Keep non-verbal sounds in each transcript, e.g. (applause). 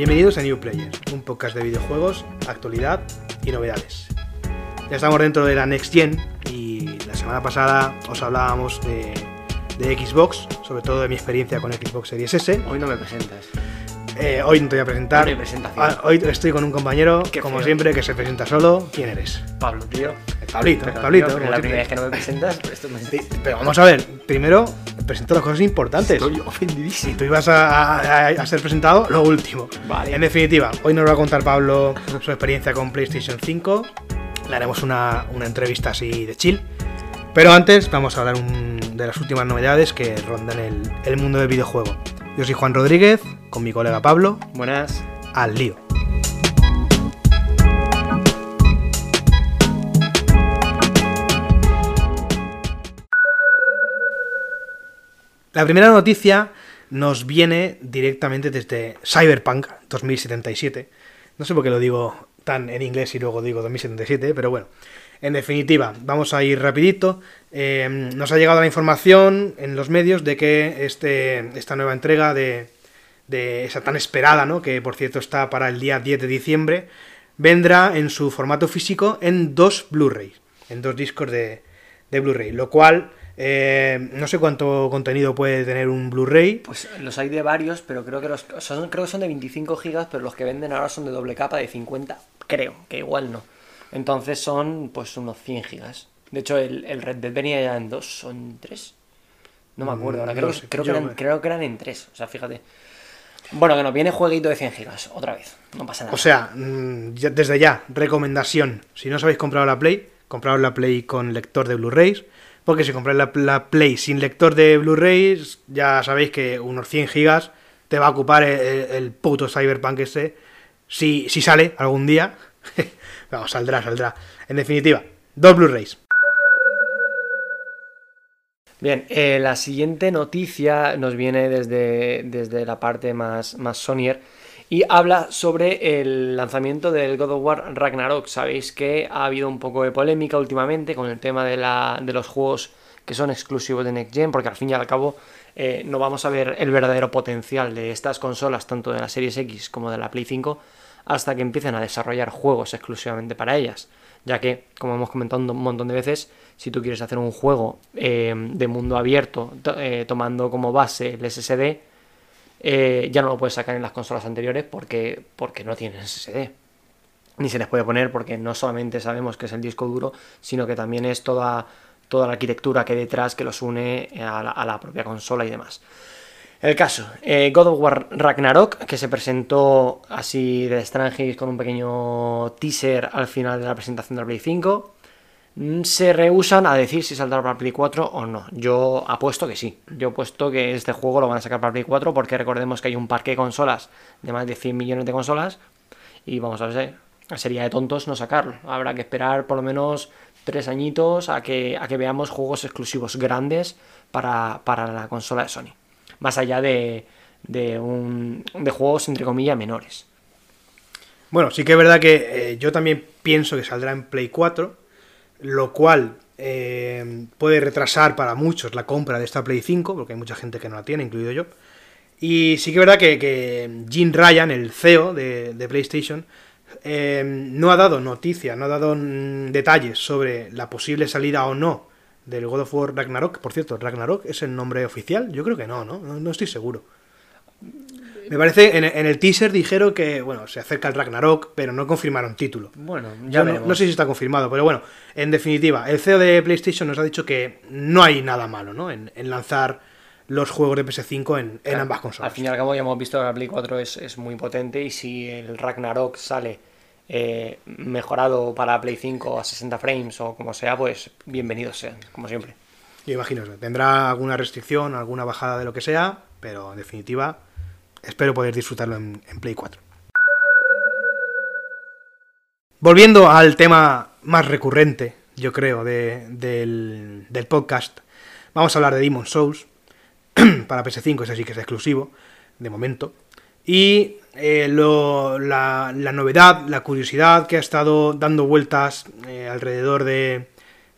Bienvenidos a New Players, un podcast de videojuegos, actualidad y novedades. Ya estamos dentro de la Next Gen y la semana pasada os hablábamos de, de Xbox, sobre todo de mi experiencia con Xbox Series S. Hoy no me presentas. Eh, hoy no te voy a presentar. No presentación. Ah, hoy estoy con un compañero, Qué como feo. siempre, que se presenta solo. ¿Quién eres? Pablo, tío. Pablito, Pero, Pablito. tío, pero la primera vez que no me presentas, pues esto me Pero vamos a ver, primero presento las cosas importantes. Estoy Si ofendidísimo. tú ibas a, a- a ser presentado, lo último. Vale. En definitiva, hoy nos va a contar Pablo su experiencia con PlayStation 5. Le haremos una, una entrevista así de chill. Pero antes vamos a hablar un- de las últimas novedades que rondan el, el mundo del videojuego. Yo soy Juan Rodríguez, con mi colega Pablo, Buenas. al lío. La primera noticia nos viene directamente desde Cyberpunk 2077. No sé por qué lo digo tan en inglés y luego digo 2077, pero bueno. En definitiva, vamos a ir rapidito. Eh, nos ha llegado la información en los medios de que este, esta nueva entrega de, de esa tan esperada, ¿no? que por cierto está para el día 10 de diciembre, vendrá en su formato físico en dos Blu-rays, en dos discos de, de Blu-ray, lo cual eh, no sé cuánto contenido puede tener un Blu-ray. Pues los hay de varios, pero creo que los son, creo que son de 25 gigas, pero los que venden ahora son de doble capa de 50, creo, que igual no. Entonces son pues unos 100 gigas. De hecho, el, el Red Dead venía ya en dos o en tres. No me acuerdo, ahora Mm, creo, que- sé, creo, que yo- eran, creo que eran en tres, o sea, fíjate. Bueno, que nos viene jueguito de 100 gigas, otra vez, no pasa nada. O sea, mm, desde ya, recomendación, si no os habéis comprado la Play, compraos la Play con lector de Blu-rays, porque si compráis la, la Play sin lector de Blu-rays, ya sabéis que unos 100 gigas te va a ocupar el, puto Cyberpunk ese, si, si sale algún día. (laughs) Vamos, saldrá, saldrá. En definitiva, dos Blu-rays. Bien, eh, la siguiente noticia nos viene desde, desde la parte más, más Sonyer y habla sobre el lanzamiento del God of War Ragnarok. Sabéis que ha habido un poco de polémica últimamente con el tema de, la, de los juegos que son exclusivos de Next Gen, porque al fin y al cabo eh, no vamos a ver el verdadero potencial de estas consolas, tanto de la Series X como de la Play 5, hasta que empiecen a desarrollar juegos exclusivamente para ellas. Ya que, como hemos comentado un montón de veces, si tú quieres hacer un juego eh, de mundo abierto to- eh, tomando como base el SSD, eh, ya no lo puedes sacar en las consolas anteriores porque, porque no tienen SSD. Ni se les puede poner porque no solamente sabemos que es el disco duro, sino que también es toda, toda la arquitectura que hay detrás que los une a la propia consola y demás. El caso, eh, God of War Ragnarok, que se presentó así de Strangis con un pequeño teaser al final de la presentación de la Play 5, mm, se rehusan a decir si saldrá para Play 4 o no. Yo apuesto que sí. Yo apuesto que este juego lo van a sacar para Play 4 porque recordemos que hay un parque de consolas de más de 100 millones de consolas y vamos a ver, sería de tontos no sacarlo. Habrá que esperar por lo menos tres añitos a que, a que veamos juegos exclusivos grandes para, para la consola de Sony. Más allá de, de, un, de juegos entre comillas menores. Bueno, sí que es verdad que eh, yo también pienso que saldrá en Play 4, lo cual eh, puede retrasar para muchos la compra de esta Play 5, porque hay mucha gente que no la tiene, incluido yo. Y sí que es verdad que, que Jim Ryan, el CEO de, de PlayStation, eh, no ha dado noticia, no ha dado mm, detalles sobre la posible salida o no del God of War Ragnarok. Por cierto, ¿Ragnarok es el nombre oficial? Yo creo que no, ¿no? No, no estoy seguro. Me parece, en, en el teaser dijeron que, bueno, se acerca el Ragnarok, pero no confirmaron título. Bueno, ya no, no sé si está confirmado, pero bueno, en definitiva, el CEO de PlayStation nos ha dicho que no hay nada malo, ¿no? En, en lanzar los juegos de PS5 en, en Claro, ambas consolas. Al fin y al cabo ya hemos visto que la Play 4 es, es muy potente y si el Ragnarok sale eh, mejorado para Play 5 a 60 frames o como sea, pues bienvenidos sean, como siempre. Yo imagino, tendrá alguna restricción, alguna bajada de lo que sea, pero en definitiva, espero poder disfrutarlo en, Play 4. Volviendo al tema más recurrente, yo creo, de- del, del podcast, vamos a hablar de Demon Souls. (clears throat) Para PS5, ese sí que es exclusivo, de momento. Y eh, lo- la, la novedad, la curiosidad que ha estado dando vueltas eh, alrededor de,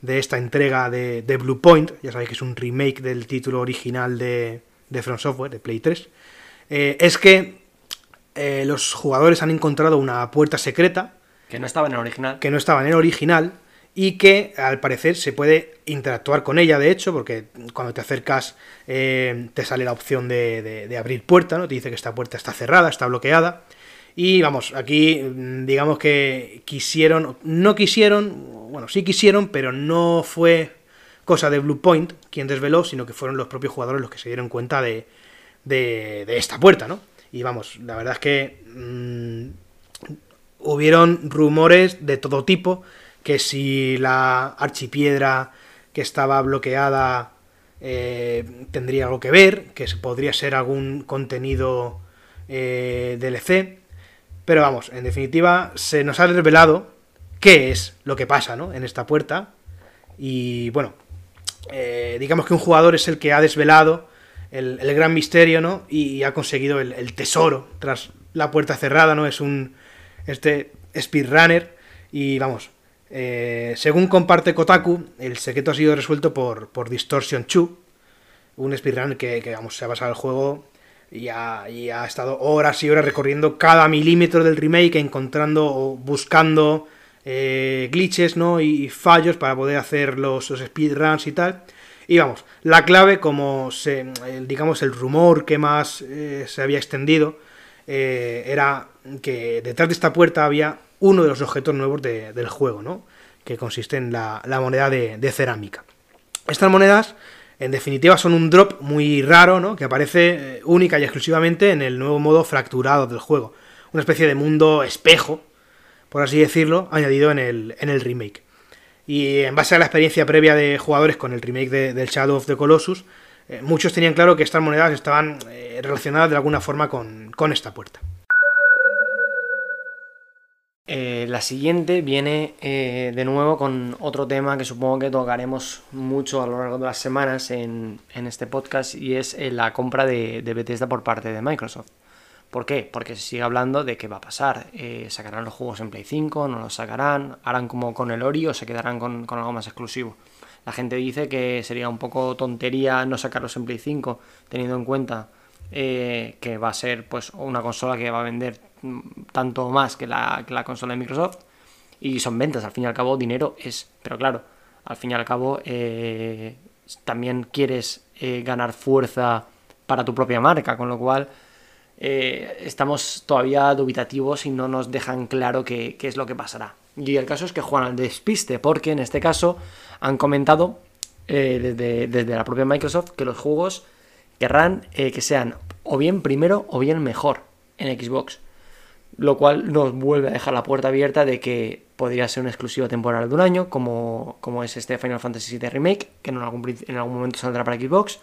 de esta entrega de, de Blue Point, ya sabéis que es un remake del título original de, de From Software, de Play 3, eh, es que los jugadores han encontrado una puerta secreta. Que no estaba en el original. Que no estaba en el original y que al parecer se puede interactuar con ella, de hecho, porque cuando te acercas eh, te sale la opción de, abrir puerta, ¿no? Te dice que esta puerta está cerrada, está bloqueada. Y vamos, aquí mm, digamos que quisieron, no quisieron, bueno, sí quisieron, pero no fue cosa de Blue Point quien desveló, sino que fueron los propios jugadores los que se dieron cuenta de, de, esta puerta, ¿no? Y vamos, la verdad es que mm, hubieron rumores de todo tipo que si la archipiedra que estaba bloqueada eh, tendría algo que ver, que podría ser algún contenido eh, DLC. Pero vamos, en definitiva, se nos ha revelado qué es lo que pasa ¿no? en esta puerta. Y bueno, eh, digamos que un jugador es el que ha desvelado el, gran misterio ¿no? y, ha conseguido el, tesoro tras la puerta cerrada, ¿no? Es un este speedrunner y vamos, eh, según comparte Kotaku, el secreto ha sido resuelto por, por Distortion 2, un speedrun que, vamos, se ha basado el juego y ha, estado horas y horas recorriendo cada milímetro del remake, encontrando o buscando eh, glitches ¿no? y fallos para poder hacer los, speedruns y tal. Y vamos, la clave, como se, digamos el rumor que más eh, se había extendido, era que detrás de esta puerta había uno de los objetos nuevos del juego, ¿no? que consiste en la, moneda de, cerámica. Estas monedas, en definitiva, son un drop muy raro, ¿no? que aparece eh, única y exclusivamente en el nuevo modo fracturado del juego. Una especie de mundo espejo, por así decirlo, añadido en el, remake. Y en base a la experiencia previa de jugadores con el remake del Shadow of the Colossus, eh, muchos tenían claro que estas monedas estaban eh, relacionadas de alguna forma con esta puerta. Eh, la siguiente viene eh, de nuevo con otro tema que supongo que tocaremos mucho a lo largo de las semanas en, este podcast y es eh, la compra de, Bethesda por parte de Microsoft. ¿Por qué? Porque se sigue hablando de qué va a pasar. ¿Sacarán los juegos en Play 5? ¿No los sacarán? ¿Harán como con el Ori o se quedarán con algo más exclusivo? La gente dice que sería un poco tontería no sacarlos en Play 5 teniendo en cuenta que va a ser pues una consola que va a vender tanto más que la, consola de Microsoft. Y son ventas, al fin y al cabo dinero es. Pero claro, al fin y al cabo eh, también quieres eh, ganar fuerza para tu propia marca, con lo cual eh, estamos todavía dubitativos y no nos dejan claro qué, es lo que pasará. Y el caso es que juegan al despiste, porque en este caso han comentado desde, desde, la propia Microsoft que los juegos querrán que sean o bien primero o bien mejor en Xbox lo cual nos vuelve a dejar la puerta abierta de que podría ser una exclusiva temporal de un año, como, como es este Final Fantasy VII Remake, que en algún, en algún momento saldrá para Xbox,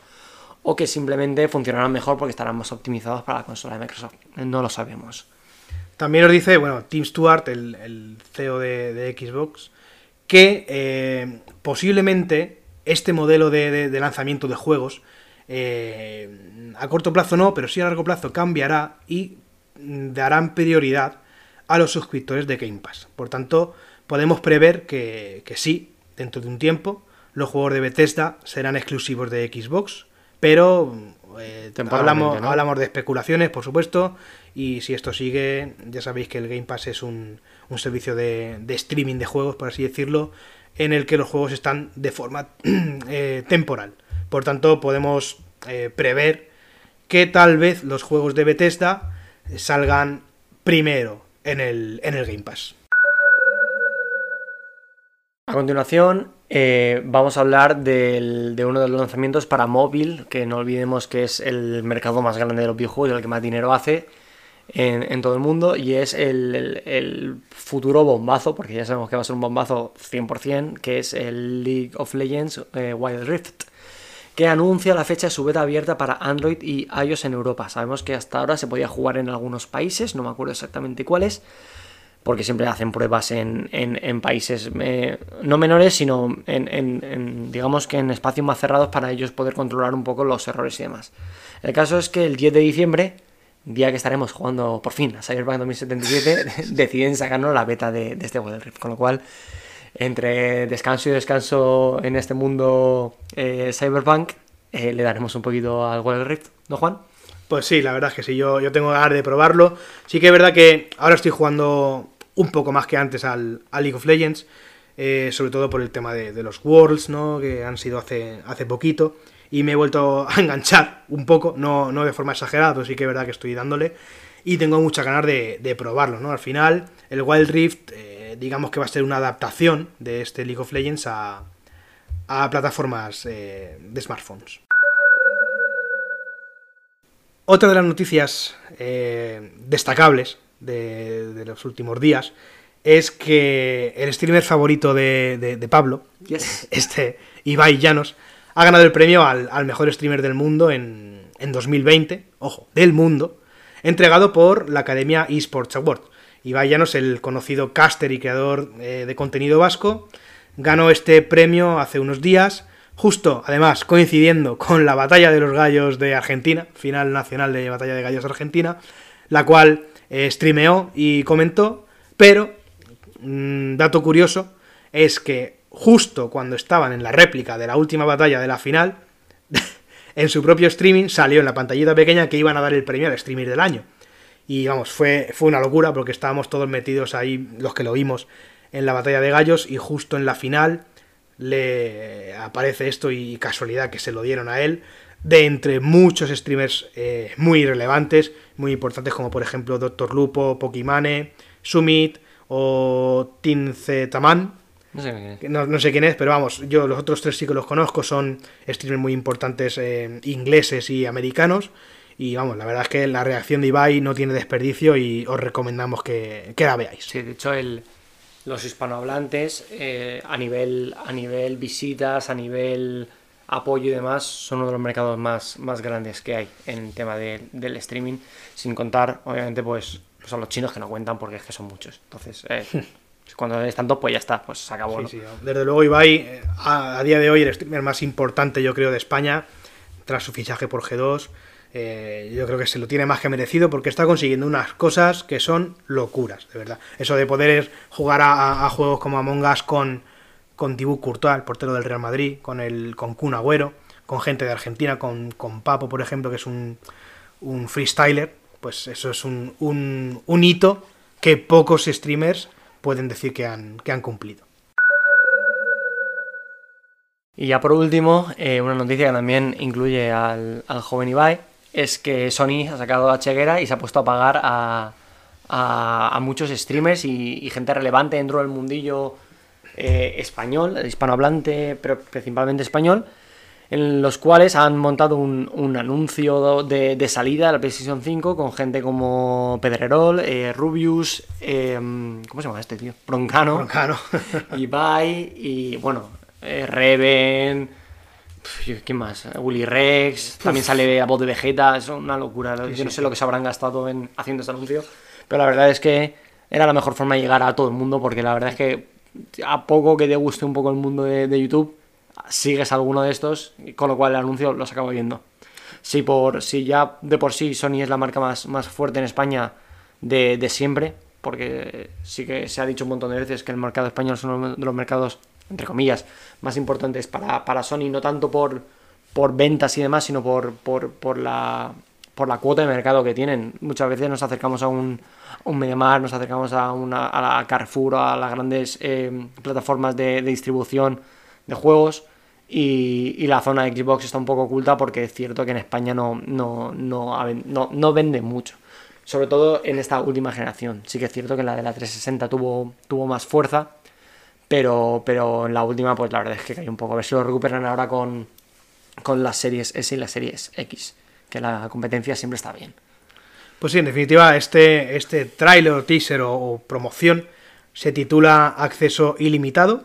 o que simplemente funcionarán mejor porque estarán más optimizados para la consola de Microsoft. No lo sabemos. También nos dice, bueno, Tim Stewart, el, CEO de, Xbox, que eh, posiblemente este modelo de, lanzamiento de juegos, eh, a corto plazo no, pero sí a largo plazo cambiará y darán prioridad a los suscriptores de Game Pass. Por tanto, podemos prever que, sí, dentro de un tiempo, los juegos de Bethesda serán exclusivos de Xbox, pero eh, hablamos, hablamos de especulaciones, por supuesto, y si esto sigue, ya sabéis que el Game Pass es un, servicio de, streaming de juegos, por así decirlo, en el que los juegos están de forma (clears throat) eh, temporal. Por tanto, podemos eh, prever que tal vez los juegos de Bethesda salgan primero en el, en el Game Pass. A continuación, eh, vamos a hablar de uno de los lanzamientos para móvil, que no olvidemos que es el mercado más grande de los videojuegos y el que más dinero hace en, todo el mundo, y es el, futuro bombazo, porque ya sabemos que va a ser un bombazo 100%, que es el League of Legends eh, Wild Rift que anuncia la fecha de su beta abierta para Android y iOS en Europa. Sabemos que hasta ahora se podía jugar en algunos países, no me acuerdo exactamente cuáles, porque siempre hacen pruebas en, países eh, no menores, sino en, digamos que en espacios más cerrados para ellos poder controlar un poco los errores y demás. El caso es que el 10 de diciembre, día que estaremos jugando por fin a Cyberpunk 2077, (laughs) deciden sacarnos la beta de, este World Rift, con lo cual entre descanso y descanso en este mundo eh, cyberpunk, eh, le daremos un poquito al Wild Rift, ¿no, Juan? Pues sí, la verdad es que sí, yo, yo tengo ganas de probarlo. Sí que es verdad que ahora estoy jugando un poco más que antes al, League of Legends, eh, sobre todo por el tema de, los Worlds, ¿no? Que han sido hace, hace poquito. Y me he vuelto a enganchar un poco, no, no de forma exagerada, pero sí que es verdad que estoy dándole. Y tengo muchas ganas de, probarlo, ¿no? Al final, el Wild Rift, eh, digamos que va a ser una adaptación de este League of Legends a, a plataformas eh, de smartphones. Otra de las noticias eh, destacables de, los últimos días es que el streamer favorito de, Pablo, (laughs) este Ibai Llanos, ha ganado el premio al, mejor streamer del mundo en, 2020, ojo, del mundo, entregado por la Academia eSports Award. Ibai Llanos, el conocido caster y creador eh, de contenido vasco, ganó este premio hace unos días justo, además, coincidiendo con la Batalla de los Gallos de Argentina, final nacional de Batalla de Gallos Argentina, la cual eh, streameó y comentó, pero, mm, dato curioso, es que justo cuando estaban en la réplica de la última batalla de la final, (laughs) en su propio streaming salió en la pantallita pequeña que iban a dar el premio al streamer del año. Y vamos, fue, fue una locura porque estábamos todos metidos ahí, los que lo vimos, en la batalla de gallos y justo en la final le aparece esto y casualidad que se lo dieron a él, de entre muchos streamers eh, muy relevantes, muy importantes como por ejemplo Doctor Lupo, Pokimane, Sumit o Tince Taman. No sé, quién es, pero vamos, yo los otros tres sí que los conozco, son streamers muy importantes eh, ingleses y americanos. Y vamos, la verdad es que la reacción de Ibai no tiene desperdicio y os recomendamos que, que la veáis. Sí, de hecho el, los hispanohablantes eh, a, nivel, a nivel visitas, a nivel apoyo y demás, son uno de los mercados más, más grandes que hay en el tema del streaming, sin contar, obviamente, pues, pues, a los chinos que no cuentan porque es que son muchos. Entonces, eh, (laughs) cuando es tanto, pues ya está, pues se acabó. Desde luego, Ibai, eh, a, a, día de hoy, el streamer más importante, yo creo, de España, tras su fichaje por G2. Eh, yo creo que se lo tiene más que merecido porque está consiguiendo unas cosas que son locuras, de verdad. Eso de poder jugar a, juegos como Among Us con, con Thibaut Courtois, portero del Real Madrid, con el con Kun Agüero, con gente de Argentina, con, con Papo, por ejemplo, que es un, un freestyler, pues eso es un, un, un, hito que pocos streamers pueden decir que han, que han cumplido. Y ya por último, eh, una noticia que también incluye al, al joven Ibai, es que Sony ha sacado la cheguera y se ha puesto a pagar a, a, muchos streamers y, gente relevante dentro del mundillo eh, español, hispanohablante, pero principalmente español, en los cuales han montado un, anuncio de, salida de la PlayStation 5 con gente como Pedrerol, eh, Rubius, em, ¿cómo se llama este tío? Broncano, Broncano. (laughs) Ibai y bueno, eh, Reven. ¿Quién más? Willy Rex, también sale a voz de Vegeta, es una locura. Yo no sé lo que se habrán gastado en haciendo este anuncio, pero la verdad es que era la mejor forma de llegar a todo el mundo, porque la verdad es que a poco que te guste un poco el mundo de, YouTube, sigues alguno de estos, con lo cual el anuncio los acabo viendo. Si, por, si ya de por sí Sony es la marca más, más fuerte en España de, de siempre, porque sí que se ha dicho un montón de veces que el mercado español es uno de los mercados entre comillas, más importantes para, para Sony, no tanto por, por ventas y demás, sino por, por, por, la, por la cuota de mercado que tienen. Muchas veces nos acercamos a un, un Mediamar, nos acercamos a, una, a la Carrefour, a las grandes eh, plataformas de, distribución de juegos. Y, y, la zona de Xbox está un poco oculta porque es cierto que en España no, no, no, no, no vende mucho. Sobre todo en esta última generación. Sí que es cierto que la de la 360 tuvo, tuvo más fuerza pero, pero en la última, pues la verdad es que cayó un poco. A ver si lo recuperan ahora con, con las series S y las series X. Que la competencia siempre está bien. Pues sí, en definitiva, este, este trailer, teaser o, promoción se titula Acceso Ilimitado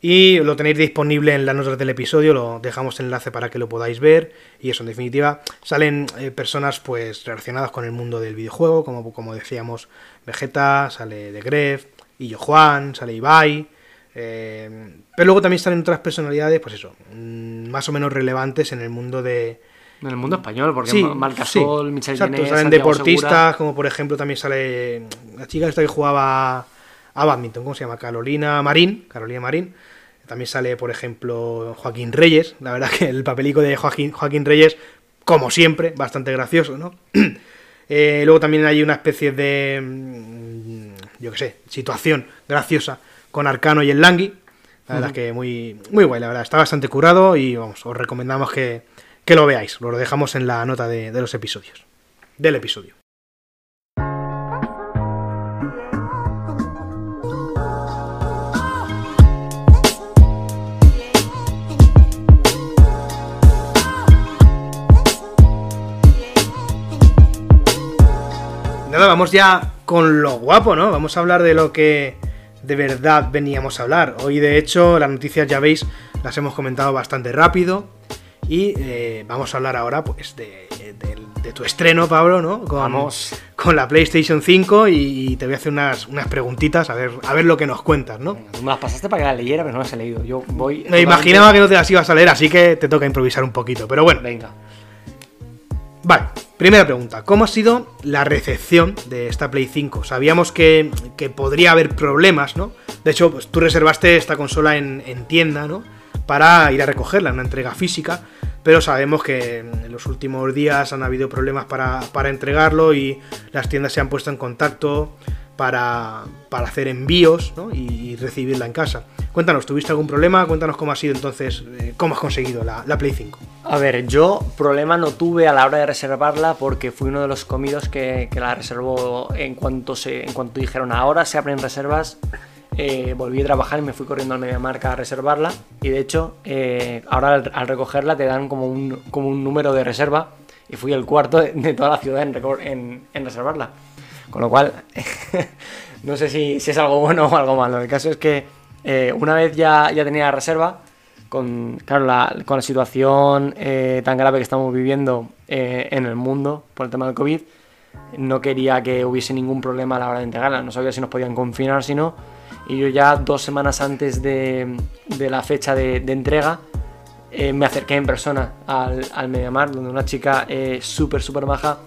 y lo tenéis disponible en las notas del episodio, lo dejamos el enlace para que lo podáis ver y eso, en definitiva, salen eh, personas pues relacionadas con el mundo del videojuego, como, como decíamos, Vegeta, sale de Gref, y Juan, sale Ibai, eh, pero luego también están otras personalidades, pues eso, mm, más o menos relevantes en el mundo de... En el mundo español, porque sí, Marcasol, Michel exacto, salen deportistas, como por ejemplo también sale la chica esta que jugaba a badminton, ¿cómo se llama? Carolina Marín, Carolina Marín. También sale, por ejemplo, Joaquín Reyes. La verdad que el papelico de Joaquín, Joaquín Reyes como siempre, bastante gracioso, ¿no? (clears throat) Eh, luego también hay una especie de, mm, yo qué sé, situación graciosa con Arcano y el Langui. La verdad es que muy, muy guay, la verdad. Está bastante curado y vamos, os recomendamos que, que lo veáis. Lo dejamos en la nota de, de los episodios. Del episodio. Nada, vamos ya con lo guapo, ¿no? Vamos a hablar de lo que de verdad veníamos a hablar. Hoy, de hecho, las noticias ya veis, las hemos comentado bastante rápido. Y eh, vamos a hablar ahora, pues, de, de- de tu estreno, Pablo, ¿no? Con, Vamos. con la PlayStation 5 y, te voy a hacer unas, unas preguntitas, a ver, a ver lo que nos cuentas, ¿no? Venga, tú me las pasaste para que las leyera, pero no las he leído. Yo voy. Me imaginaba que no te las ibas a leer, así que te toca improvisar un poquito. Pero bueno, Venga. Vale, primera pregunta. ¿Cómo ha sido la recepción de esta Play 5? Sabíamos que, que podría haber problemas, ¿no? De hecho, pues, tú reservaste esta consola en, en tienda, ¿no? Para ir a recogerla una entrega física. Pero sabemos que en los últimos días han habido problemas para, para entregarlo y las tiendas se han puesto en contacto para, para hacer envíos y, recibirla en casa. Cuéntanos, ¿tuviste algún problema? Cuéntanos cómo ha sido entonces, eh, cómo has conseguido la, la Play 5. A ver, yo problema no tuve a la hora de reservarla porque fui uno de los comidos que, que la reservó en cuanto se, en cuanto dijeron ahora se abren reservas. eh, volví a trabajar y me fui corriendo al MediaMarkt a reservarla. Y de hecho, eh, ahora al, al recogerla te dan como un, como un número de reserva. Y fui el cuarto de, de toda la ciudad en, en- en reservarla. Con lo cual, (laughs) no sé si, si es algo bueno o algo malo. El caso es que eh, una vez ya, ya tenía la reserva, con, claro, la, con la situación eh, tan grave que estamos viviendo eh, en el mundo por el tema del COVID, no quería que hubiese ningún problema a la hora de entregarla. No sabía si nos podían confinar, si no. Y yo ya dos semanas antes de, de la fecha de, entrega, me acerqué en persona al, al Mediamar, donde una chica eh, súper, súper maja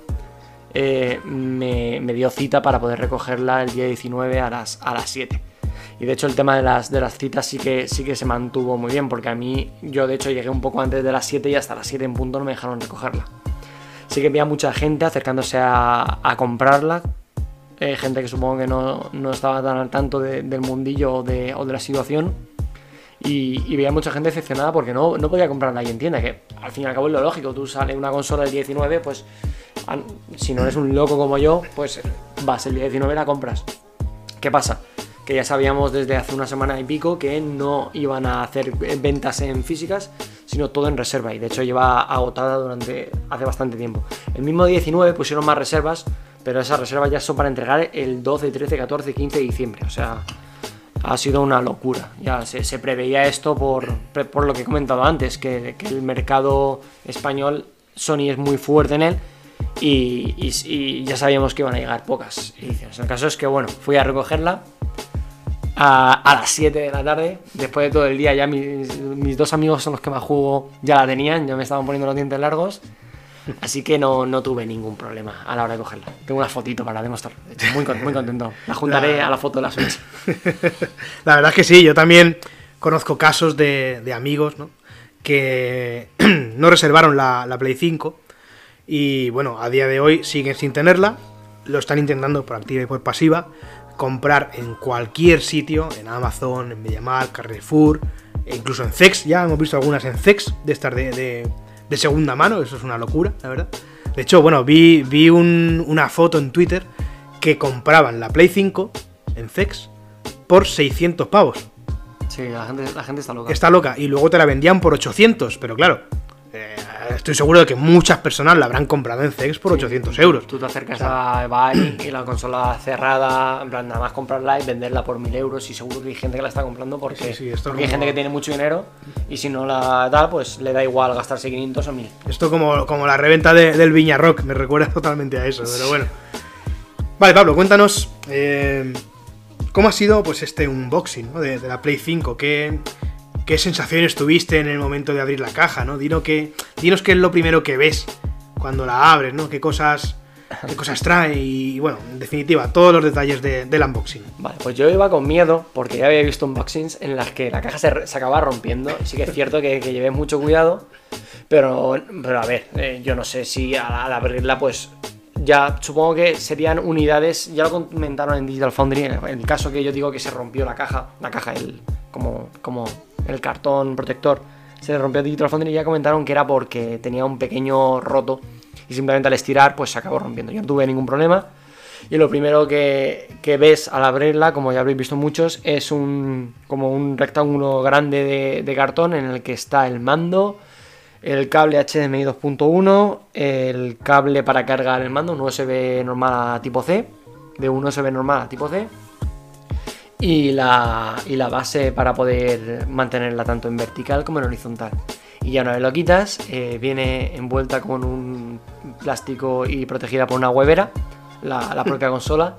me, me dio cita para poder recogerla el día 19 a las, a las 7. Y de hecho el tema de las, de las citas sí que, sí que se mantuvo muy bien, porque a mí yo de hecho llegué un poco antes de las 7 y hasta las 7 en punto no me dejaron recogerla. Sí que había mucha gente acercándose a, a comprarla, eh, gente que supongo que no, no estaba tan al tanto de- del mundillo o de, o de la situación. Y, y veía mucha gente decepcionada porque no, no podía comprarla ahí en tienda, que al fin y al cabo es lo lógico, tú sales una consola del 19, pues si no eres un loco como yo, pues vas el día 19 y la compras. ¿Qué pasa? Que ya sabíamos desde hace una semana y pico que no iban a hacer ventas en físicas, sino todo en reserva. Y de hecho lleva agotada durante hace bastante tiempo. El mismo 19 pusieron más reservas, pero esas reservas ya son para entregar el 12, 13, 14, 15 de diciembre. O sea, ha sido una locura. Ya se, preveía esto por, por lo que he comentado antes, que, que el mercado español, Sony es muy fuerte en él. Y- y ya sabíamos que iban a llegar pocas ediciones. El caso es que, bueno, fui a recogerla a, a las 7 de la tarde. Después de todo el día, ya mis, mis dos amigos son los que más juego ya la tenían, ya me estaban poniendo los dientes largos. Así que no, no tuve ningún problema a la hora de cogerla. Tengo una fotito para demostrar. Muy, muy contento. La juntaré a la foto de la Switch. (laughs) La verdad es que sí, yo también conozco casos de, de amigos ¿no? que (clears throat) no reservaron la, la Play 5 y bueno, a día de hoy siguen sin tenerla, lo están intentando por activa y por pasiva, comprar en cualquier sitio, en Amazon, en MediaMarkt, Carrefour, e incluso en Cex, ya hemos visto algunas en Cex, de estas de, de- de segunda mano, eso es una locura, la verdad. De hecho, bueno, vi, vi un- una foto en Twitter que compraban la Play 5 en Cex por 600 pavos. Sí, la gente, la gente está loca. Está loca. Y luego te la vendían por 800, pero claro, eh, estoy seguro de que muchas personas la habrán comprado en Cex por 800 euros. Tú te acercas a eBay y la consola cerrada, en plan, nada más comprarla y venderla por 1000 euros. Y seguro que hay gente que la está comprando porque, Sí, sí, esto porque hay gente que tiene mucho dinero y si no la da, pues le da igual gastarse 500 o 1000. Esto como, como la reventa de- del Viña Rock, me recuerda totalmente a eso, pero bueno. Vale, Pablo, cuéntanos eh, cómo ha sido pues este unboxing ¿no? de, de la Play 5. ¿Qué, ¿Qué sensaciones tuviste en el momento de abrir la caja? ¿no? Dinos, qué, dinos qué es lo primero que ves cuando la abres, ¿no? ¿Qué cosas, qué cosas trae? Y bueno, en definitiva, todos los detalles de- del unboxing. Vale, pues yo iba con miedo porque ya había visto unboxings en las que la caja se, se acababa rompiendo. Sí que es cierto que, que llevé mucho cuidado. Pero, pero a ver, eh, yo no sé si al, abrirla, pues ya supongo que serían unidades, ya lo comentaron en Digital Foundry, en el caso que yo digo que se rompió la caja, la caja, el, como, como el cartón protector, se rompió Digital Foundry, ya comentaron que era porque tenía un pequeño roto y simplemente al estirar pues se acabó rompiendo. Yo no tuve ningún problema y lo primero que, ves al abrirla, como ya habréis visto muchos, es un como un rectángulo grande de cartón en el que está el mando, el cable HDMI 2.1, el cable para cargar el mando, un USB normal a tipo C, de un USB normal a tipo C, y la, y la base para poder mantenerla tanto en vertical como en horizontal. Y ya una vez lo quitas, eh, viene envuelta con un plástico y protegida por una huevera, la, la propia consola,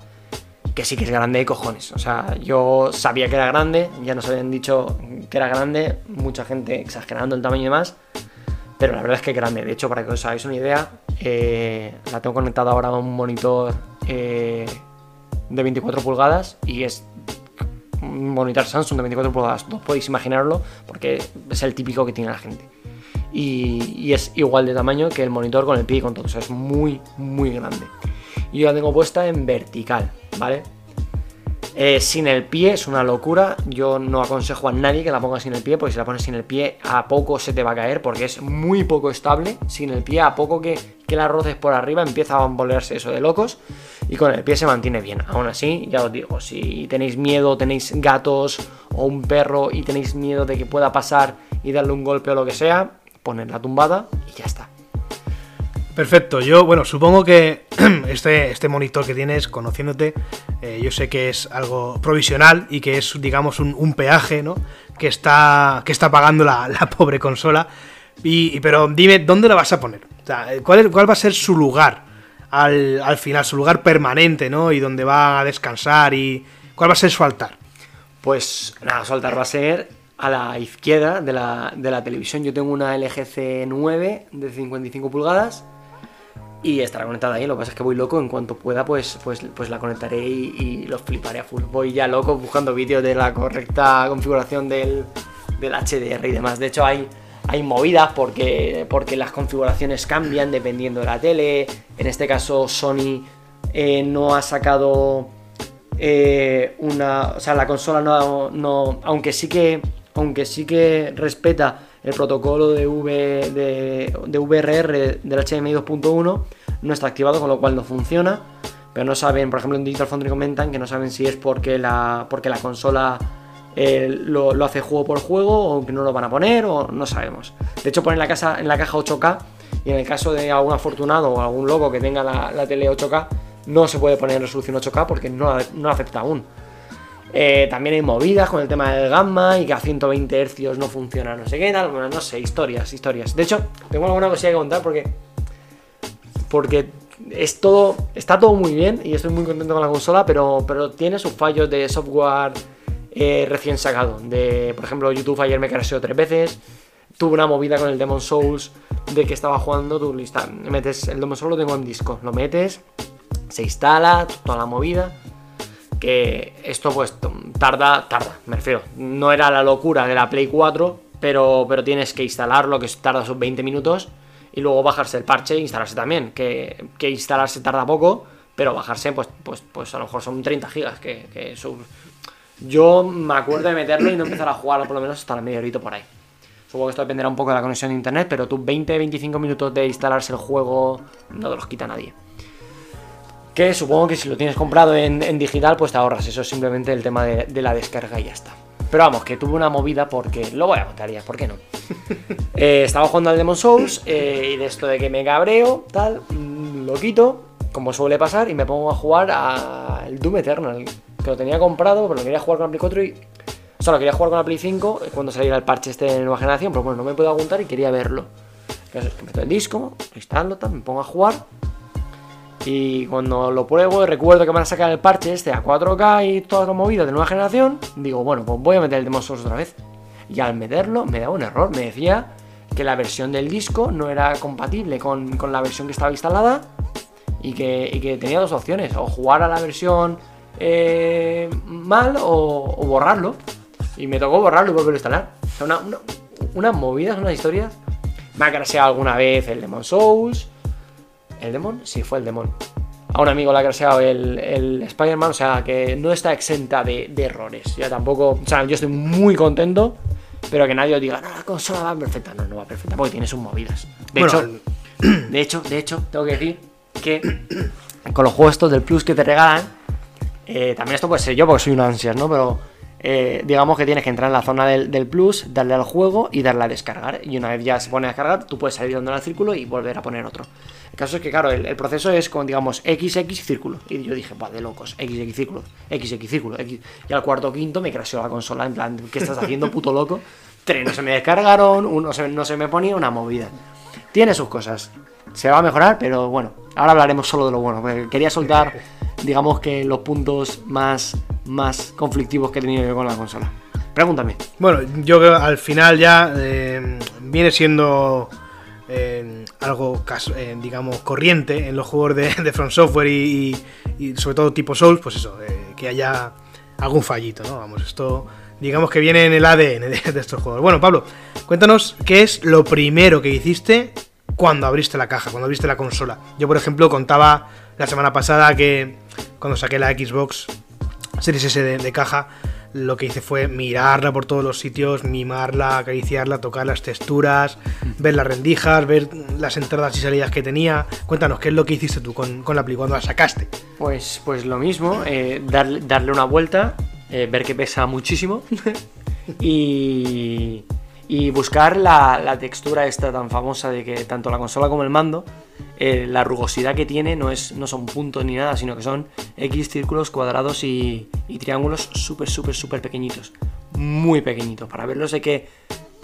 que sí que es grande de cojones. O sea, yo sabía que era grande, ya nos habían dicho que era grande, mucha gente exagerando el tamaño y demás pero la verdad es que es grande. De hecho, para que os hagáis una idea, eh, la tengo conectada ahora a un monitor eh, de 24 pulgadas y es un monitor Samsung de 24 pulgadas. No podéis imaginarlo porque es el típico que tiene la gente. Y, es igual de tamaño que el monitor con el pie y con todo. O sea, es muy, muy grande. Y yo la tengo puesta en vertical, ¿vale? Eh, sin el pie es una locura. Yo no aconsejo a nadie que la ponga sin el pie, porque si la pones sin el pie, a poco se te va a caer, porque es muy poco estable. Sin el pie, a poco que, que la roces por arriba, empieza a bambolearse eso de locos. Y con el pie se mantiene bien. Aún así, ya os digo, si tenéis miedo, tenéis gatos o un perro y tenéis miedo de que pueda pasar y darle un golpe o lo que sea, poned la tumbada y ya está. Perfecto, yo, bueno, supongo que (clears throat) este, este monitor que tienes, conociéndote, eh, yo sé que es algo provisional y que es, digamos, un, peaje, ¿no? Que está, que está pagando la, (laughs) pobre consola. Y, pero dime, ¿dónde la vas a poner? ¿cuál, ¿cuál, va a ser su lugar al, al, final, su lugar permanente, ¿no? Y dónde va a descansar y cuál va a ser su altar. Pues nada, su altar va a ser a la izquierda de la, de la televisión. Yo tengo una LG C9 de 55 pulgadas y estará conectada ahí. Lo que pasa es que voy loco, en cuanto pueda, pues, pues, pues la conectaré y, lo fliparé a full. Voy ya loco buscando vídeos de la correcta configuración del, HDR y demás. De hecho, hay, hay movidas porque, porque las configuraciones cambian dependiendo de la tele. En este caso, Sony eh, no ha sacado eh, una. O sea, la consola no, no. Aunque sí que. Aunque sí que respeta el protocolo de, v, de, VRR del HDMI 2.1 no está activado, con lo cual no funciona. Pero no saben, por ejemplo en Digital Foundry comentan que no saben si es porque la, consola eh, lo, hace juego por juego o que no lo van a poner o no sabemos. De hecho ponen la, casa, en la caja 8K y en el caso de algún afortunado o algún loco que tenga la, tele 8K no se puede poner en resolución 8K porque no, no acepta aún. Eh, también hay movidas con el tema del gamma y que a 120 Hz no funciona, no sé qué tal. Bueno, no sé, historias, historias. De hecho, tengo alguna cosilla que contar porque. Porque es todo. Está todo muy bien y estoy muy contento con la consola, pero, pero tiene sus fallos de software eh, recién sacado. De, por ejemplo, YouTube ayer me crasheó tres veces. Tuve una movida con el Demon Souls de que estaba jugando. Tú metes el Demon Souls, lo tengo en disco. Lo metes, se instala, toda la movida esto pues tarda, tarda, me refiero. No era la locura de la Play 4, pero, pero tienes que instalarlo, que tarda sus 20 minutos, y luego bajarse el parche e instalarse también, que, instalarse tarda poco, pero bajarse pues, pues, pues a lo mejor son 30 gigas, que, Yo me acuerdo de meterlo y no empezar a jugar por lo menos hasta la media horita por ahí. Supongo que esto dependerá un poco de la conexión de internet, pero tú 20-25 minutos de instalarse el juego no te los quita nadie. Que supongo que si lo tienes comprado en, digital, pues te ahorras. Eso es simplemente el tema de, la descarga y ya está. Pero vamos, que tuve una movida porque. Lo voy a contar ya, ¿por qué no? (laughs) Eh, estaba jugando al Demon Souls eh, y de esto de que me cabreo, tal, mm, lo quito, como suele pasar, y me pongo a jugar al Doom Eternal. Que lo tenía comprado, pero lo quería jugar con la Play 4 y. O sea, lo quería jugar con la Play 5 cuando saliera el parche este de nueva generación, pero bueno, no me puedo apuntar y quería verlo. Entonces, meto el disco, lo instalo, tal, me pongo a jugar y cuando lo pruebo y recuerdo que van a sacar el parche este a 4K y todas las movidas de nueva generación, digo, bueno, pues voy a meter el Demon Souls otra vez. Y al meterlo me da un error, me decía que la versión del disco no era compatible con, la versión que estaba instalada y que, tenía dos opciones, o jugar a la versión eh, mal o, borrarlo. Y me tocó borrarlo y volverlo a instalar. O sea, una, una, unas movidas, unas historias Me ha alguna vez el Demon Souls. ¿El Demon? Sí, fue el Demon. A un amigo le ha crasheado el, el Spider-Man, o sea que no está exenta de, de errores. Yo tampoco, o sea, yo estoy muy contento, pero que nadie os diga, no, la consola va perfecta. No, no va perfecta porque tiene sus movidas. De Bueno, hecho, de hecho, de hecho, tengo que decir que con los juegos estos del Plus que te regalan, eh, también esto puede ser yo porque soy un ansias, ¿no? Pero eh, digamos que tienes que entrar en la zona del, del Plus, darle al juego y darle a descargar. Y una vez ya se pone a descargar, tú puedes salir dándole al círculo y volver a poner otro. El caso es que, claro, el, proceso es con, digamos, XX círculo. Y yo dije, va, de locos, XX círculo, XX círculo, X. Y al cuarto o quinto me crasheó la consola, en plan, ¿qué estás haciendo, puto loco? Tres no se me descargaron, uno se- no se me ponía una movida. Tiene sus cosas. Se va a mejorar, pero bueno, ahora hablaremos solo de lo bueno. quería soltar, digamos que los puntos más, más conflictivos que he tenido yo con la consola. Pregúntame. Bueno, yo creo que al final ya eh, viene siendo eh, algo, eh, digamos, corriente en los juegos de, From Software y, y- sobre todo tipo Souls, pues eso, que haya algún fallito, ¿no? Vamos, esto digamos que viene en el ADN de, de estos juegos. Bueno, Pablo, cuéntanos qué es lo primero que hiciste cuando abriste la caja, cuando abriste la consola. Yo, por ejemplo, contaba la semana pasada que cuando saqué la Xbox Series S de, de caja, lo que hice fue mirarla por todos los sitios, mimarla, acariciarla, tocar las texturas, ver las rendijas, ver las entradas y salidas que tenía. Cuéntanos, ¿qué es lo que hiciste tú con, con la Play cuando la sacaste? Pues, pues lo mismo, eh, darle, darle una vuelta, eh, ver que pesa muchísimo (laughs) y, y buscar la, la textura esta tan famosa de que tanto la consola como el mando, eh, la rugosidad que tiene no, es, no son puntos ni nada, sino que son X círculos, cuadrados y, triángulos súper, súper, súper pequeñitos. Muy pequeñitos. Para verlos hay que,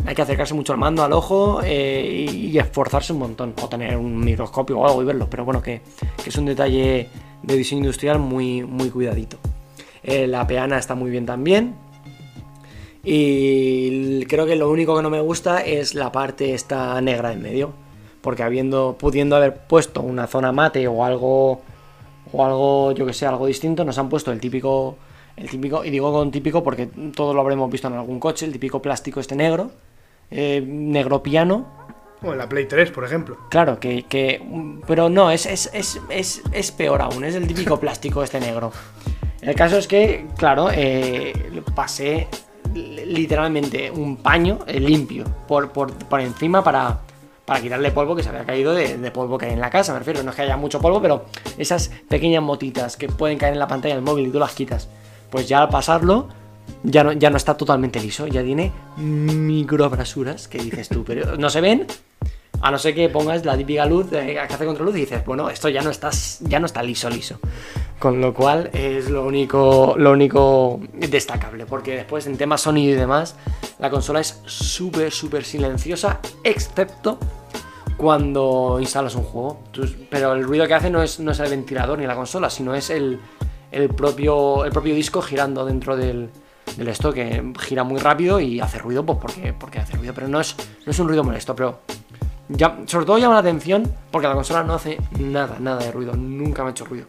hay que acercarse mucho al mando, al ojo eh, y, esforzarse un montón. O tener un microscopio o algo y verlos. Pero bueno, que, que es un detalle de diseño industrial muy, muy cuidadito. Eh, la peana está muy bien también. Y creo que lo único que no me gusta es la parte esta negra en medio. Porque habiendo, pudiendo haber puesto una zona mate o algo. O algo, yo que sé, algo distinto, nos han puesto el típico. El típico, y digo con típico porque todos lo habremos visto en algún coche, el típico plástico este negro. eh, negro piano, Bueno, la Play 3, por ejemplo. Claro, que, que- Pero no, es, es, es, es, es peor aún, es el típico plástico este negro. El caso es que, claro, eh, pasé li- literalmente un paño eh, limpio por, por, por encima para, para quitarle polvo que se había caído de, polvo que hay en la casa, me refiero. No es que haya mucho polvo, pero esas pequeñas motitas que pueden caer en la pantalla del móvil y tú las quitas. Pues ya al pasarlo, ya no, ya no está totalmente liso, ya tiene microabrasuras que dices tú, pero no se ven, a no ser que pongas la típica luz de, que hace contraluz y dices, bueno, esto ya no está, ya no está liso, liso. Con lo cual es lo único, lo único destacable, porque después en temas sonido y demás, la consola es súper, súper silenciosa, excepto cuando instalas un juego. Pero el ruido que hace no es, no es el ventilador ni la consola, sino es el, el propio, el propio disco girando dentro del, del esto, que gira muy rápido y hace ruido, pues porque, porque hace ruido, pero no es, no es un ruido molesto, pero ya, sobre todo llama la atención porque la consola no hace nada, nada de ruido, nunca me ha hecho ruido.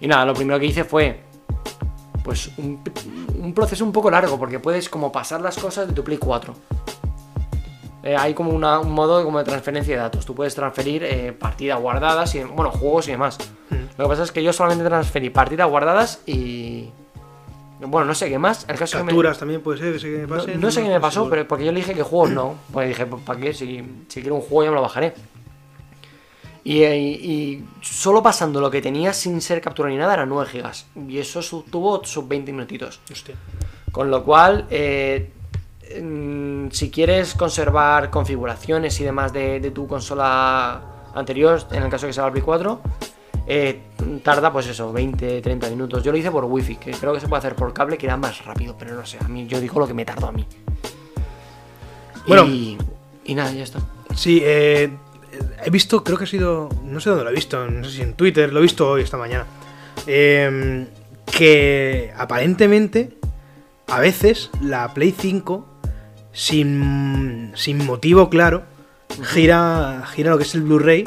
Y nada, lo primero que hice fue pues un, un proceso un poco largo porque puedes como pasar las cosas de tu Play 4. Eh, hay como una- un modo como de transferencia de datos. Tú puedes transferir eh, partidas guardadas y bueno, juegos y demás. Lo que pasa es que yo solamente transferí partidas guardadas y bueno, no sé qué más. El caso es que me- Capturas también puede ser que se me no, pase. no sé qué me pasó, pero porque yo le dije que juegos no. Pues dije, pues, ¿para qué? Si, si quiero un juego ya me lo bajaré. Y, eh, y solo pasando lo que tenía sin ser captura ni nada eran 9 gigas. Y eso tuvo sus 20 minutitos. Hostia. Con lo cual, eh, si quieres conservar configuraciones y demás de, de tu consola anterior, en el caso que sea la Play 4, eh, tarda pues eso, 20, 30 minutos. Yo lo hice por wifi, que creo que se puede hacer por cable, que era más rápido, pero no sé, a mí yo digo lo que me tardó a mí. Bueno. y, y nada, ya está. Sí, eh, he visto, creo que ha sido, no sé dónde lo he visto, no sé si en Twitter, lo he visto hoy, esta mañana, eh, que aparentemente a veces la Play 5, sin, sin motivo claro, gira, gira lo que es el Blu-ray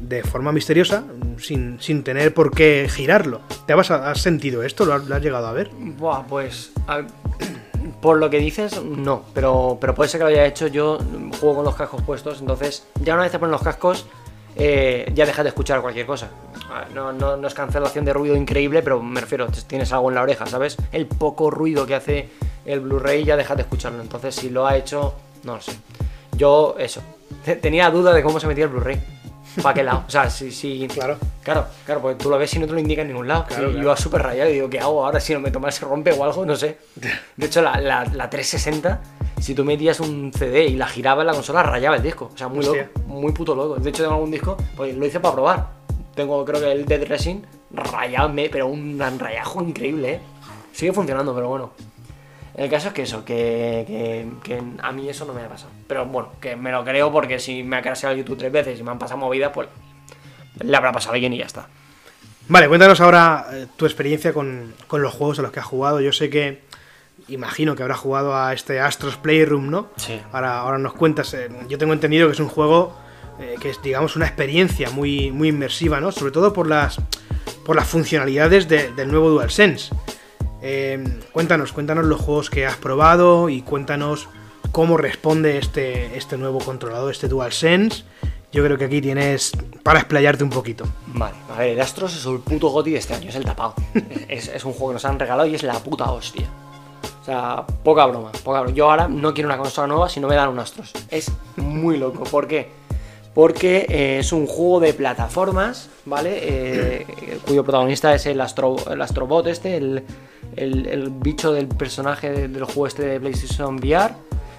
de forma misteriosa, sin, sin tener por qué girarlo. ¿Te has, has sentido esto? ¿Lo has, lo has llegado a ver? Buah, pues. por lo que dices, no, pero, pero puede ser que lo haya hecho. Yo juego con los cascos puestos, entonces ya una vez te ponen los cascos, eh, ya dejas de escuchar cualquier cosa. No, no, no, es cancelación de ruido increíble, pero me refiero, tienes algo en la oreja, ¿sabes? El poco ruido que hace el Blu-ray ya dejas de escucharlo. Entonces, si lo ha hecho, no lo sé. Yo, eso. (laughs) Tenía duda de cómo se metía el Blu-ray. ¿Para qué lado? O sea, si, si. Claro. Claro, claro, porque tú lo ves y no te lo indica en ningún lado. Claro, y yo iba súper rayado y digo, ¿qué hago ahora si no me toma se rompe o algo? No sé. (laughs) De hecho, la, la, la 360 si tú metías un CD y la girabas en la consola, rayaba el disco. O sea, muy loco, muy puto loco. De hecho, tengo algún disco, pues lo hice para probar. Tengo, creo que el Dead Racing rayado, pero un rayajo increíble, ¿eh? Sigue funcionando, pero bueno. El caso es que eso, que, que, a mí eso no me ha pasado. Pero bueno, que me lo creo porque si me ha crasheado el YouTube tres veces y me han pasado movidas, pues le habrá pasado a alguien y ya está. Vale, cuéntanos ahora eh, tu experiencia con, con los juegos a los que has jugado. Yo sé que imagino que habrá jugado a este Astros Playroom, ¿no? Sí. Ahora, ahora nos cuentas. Eh, yo tengo entendido que es un juego eh, que es, digamos, una experiencia muy, muy inmersiva, ¿no? Sobre todo por las, por las funcionalidades del nuevo DualSense. Eh, cuéntanos, cuéntanos los juegos que has probado y cuéntanos cómo responde este, este nuevo controlador, este DualSense. Yo creo que aquí tienes para explayarte un poquito. Vale, a ver, el Astros es el puto goti de este año, es el tapado. (laughs) es, es un juego que nos han regalado y es la puta hostia. O sea, poca broma, poca broma. Yo ahora no quiero una consola nueva si no me dan un Astros. Es muy loco. ¿Por qué? Porque eh, es un juego de plataformas, ¿vale? Eh, cuyo protagonista es el, Astro, el Astrobot este, el, el, bicho del personaje del juego este de PlayStation VR,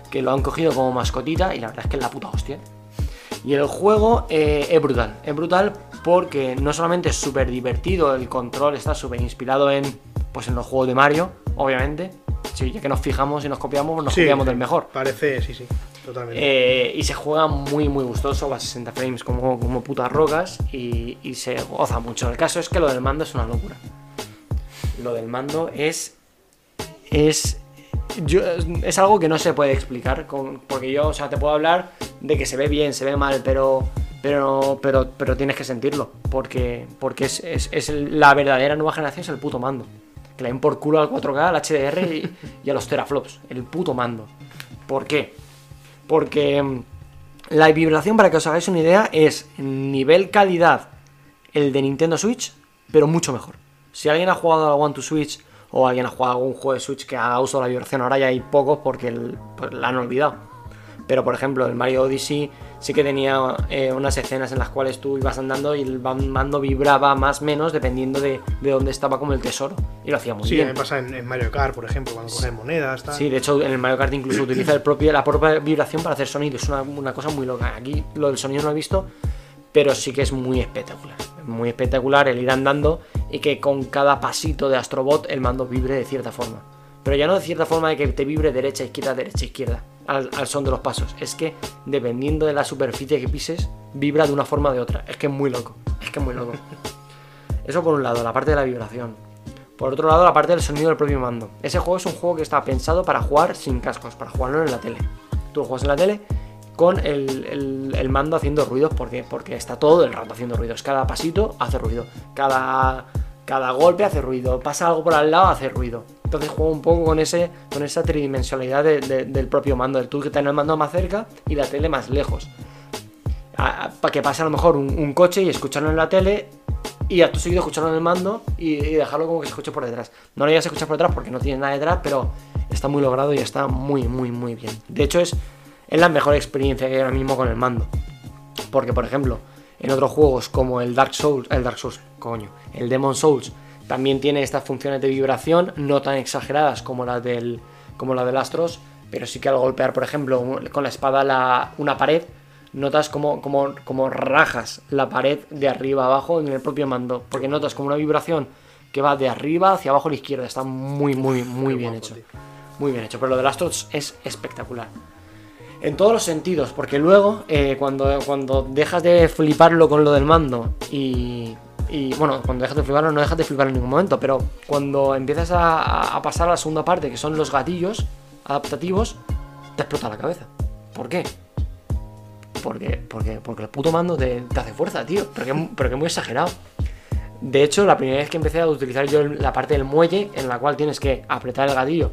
que lo han cogido como mascotita y la verdad es que es la puta hostia. Y el juego eh, es brutal, es brutal porque no solamente es súper divertido, el control está súper inspirado en, pues en los juegos de Mario, obviamente, Sí, ya que nos fijamos y nos copiamos, nos copiamos del mejor. Parece, sí, sí, Eh, y se juega muy, muy gustoso, va a 60 frames como, como putas rocas y, se goza mucho. El caso es que lo del mando es una locura. Lo del mando es. Es. es algo que no se puede explicar. porque yo, o sea, te puedo hablar de que se ve bien, se ve mal, pero. Pero, pero, pero tienes que sentirlo. Porque, porque es, es la verdadera nueva generación, es el puto mando que le den por culo al 4K, al HDR y, a los teraflops. El puto mando. ¿Por qué? Porque mm, la vibración, para que os hagáis una idea, es nivel calidad el de Nintendo Switch, pero mucho mejor. Si alguien ha jugado al One to Switch o alguien ha jugado algún juego de Switch que haga uso de la vibración, ahora ya hay pocos porque pues, la han olvidado. Pero por ejemplo, el Mario Odyssey sí que tenía eh, unas escenas en las cuales tú ibas andando y el mando vibraba más o menos dependiendo de, de, dónde estaba como el tesoro. Y lo hacía muy bien. Sí, me pasa en, Mario Kart, por ejemplo, cuando coges monedas. Sí, de hecho en el Mario Kart incluso (coughs) utiliza el propio, la propia vibración para hacer sonido. Es una, una cosa muy loca. Aquí lo del sonido no lo he visto, pero sí que es muy espectacular. Muy espectacular el ir andando y que con cada pasito de Astrobot el mando vibre de cierta forma. Pero ya no de cierta forma de que te vibre derecha, izquierda, derecha, izquierda al, son de los pasos. Es que dependiendo de la superficie que pises, vibra de una forma o de otra. Es que es muy loco. Es que es muy loco. (laughs) Eso por un lado, la parte de la vibración. Por otro lado, la parte del sonido del propio mando. Ese juego es un juego que está pensado para jugar sin cascos, para jugarlo en la tele. Tú lo juegas en la tele con el, mando haciendo ruidos porque, porque está todo el rato haciendo ruidos. Cada pasito hace ruido. Cada, cada golpe hace ruido. Pasa algo por al lado, hace ruido. Entonces juego un poco con, ese, con esa tridimensionalidad del propio mando, del tú que tener el mando más cerca y la tele más lejos. Para que pase a lo mejor un, coche y escucharlo en la tele y a tu seguido escucharlo en el mando y, dejarlo como que se escuche por detrás. No lo vayas a escuchar por detrás porque no tiene nada detrás, pero está muy logrado y está muy, muy, muy bien. De hecho, es, es la mejor experiencia que hay ahora mismo con el mando. Porque, por ejemplo, en otros juegos como el Dark Souls, el Dark Souls, coño, el Demon Souls, también tiene estas funciones de vibración, no tan exageradas como las del, como la del Astros, pero sí que al golpear, por ejemplo, con la espada la, una pared, notas como, como, como rajas la pared de arriba abajo en el propio mando, porque notas como una vibración que va de arriba hacia abajo a la izquierda. Está muy, muy, muy bien hecho. Muy bien hecho, pero lo del Astros es espectacular. En todos los sentidos, porque luego, eh, cuando, cuando dejas de fliparlo con lo del mando y, y bueno, cuando dejas de fliparlo, no dejas de flipar en ningún momento, pero cuando empiezas a, pasar a la segunda parte, que son los gatillos adaptativos, te explota la cabeza. ¿Por qué? Porque, porque, porque el puto mando te, hace fuerza, tío. Pero que, pero que muy exagerado. De hecho, la primera vez que empecé a utilizar yo la parte del muelle, en la cual tienes que apretar el gatillo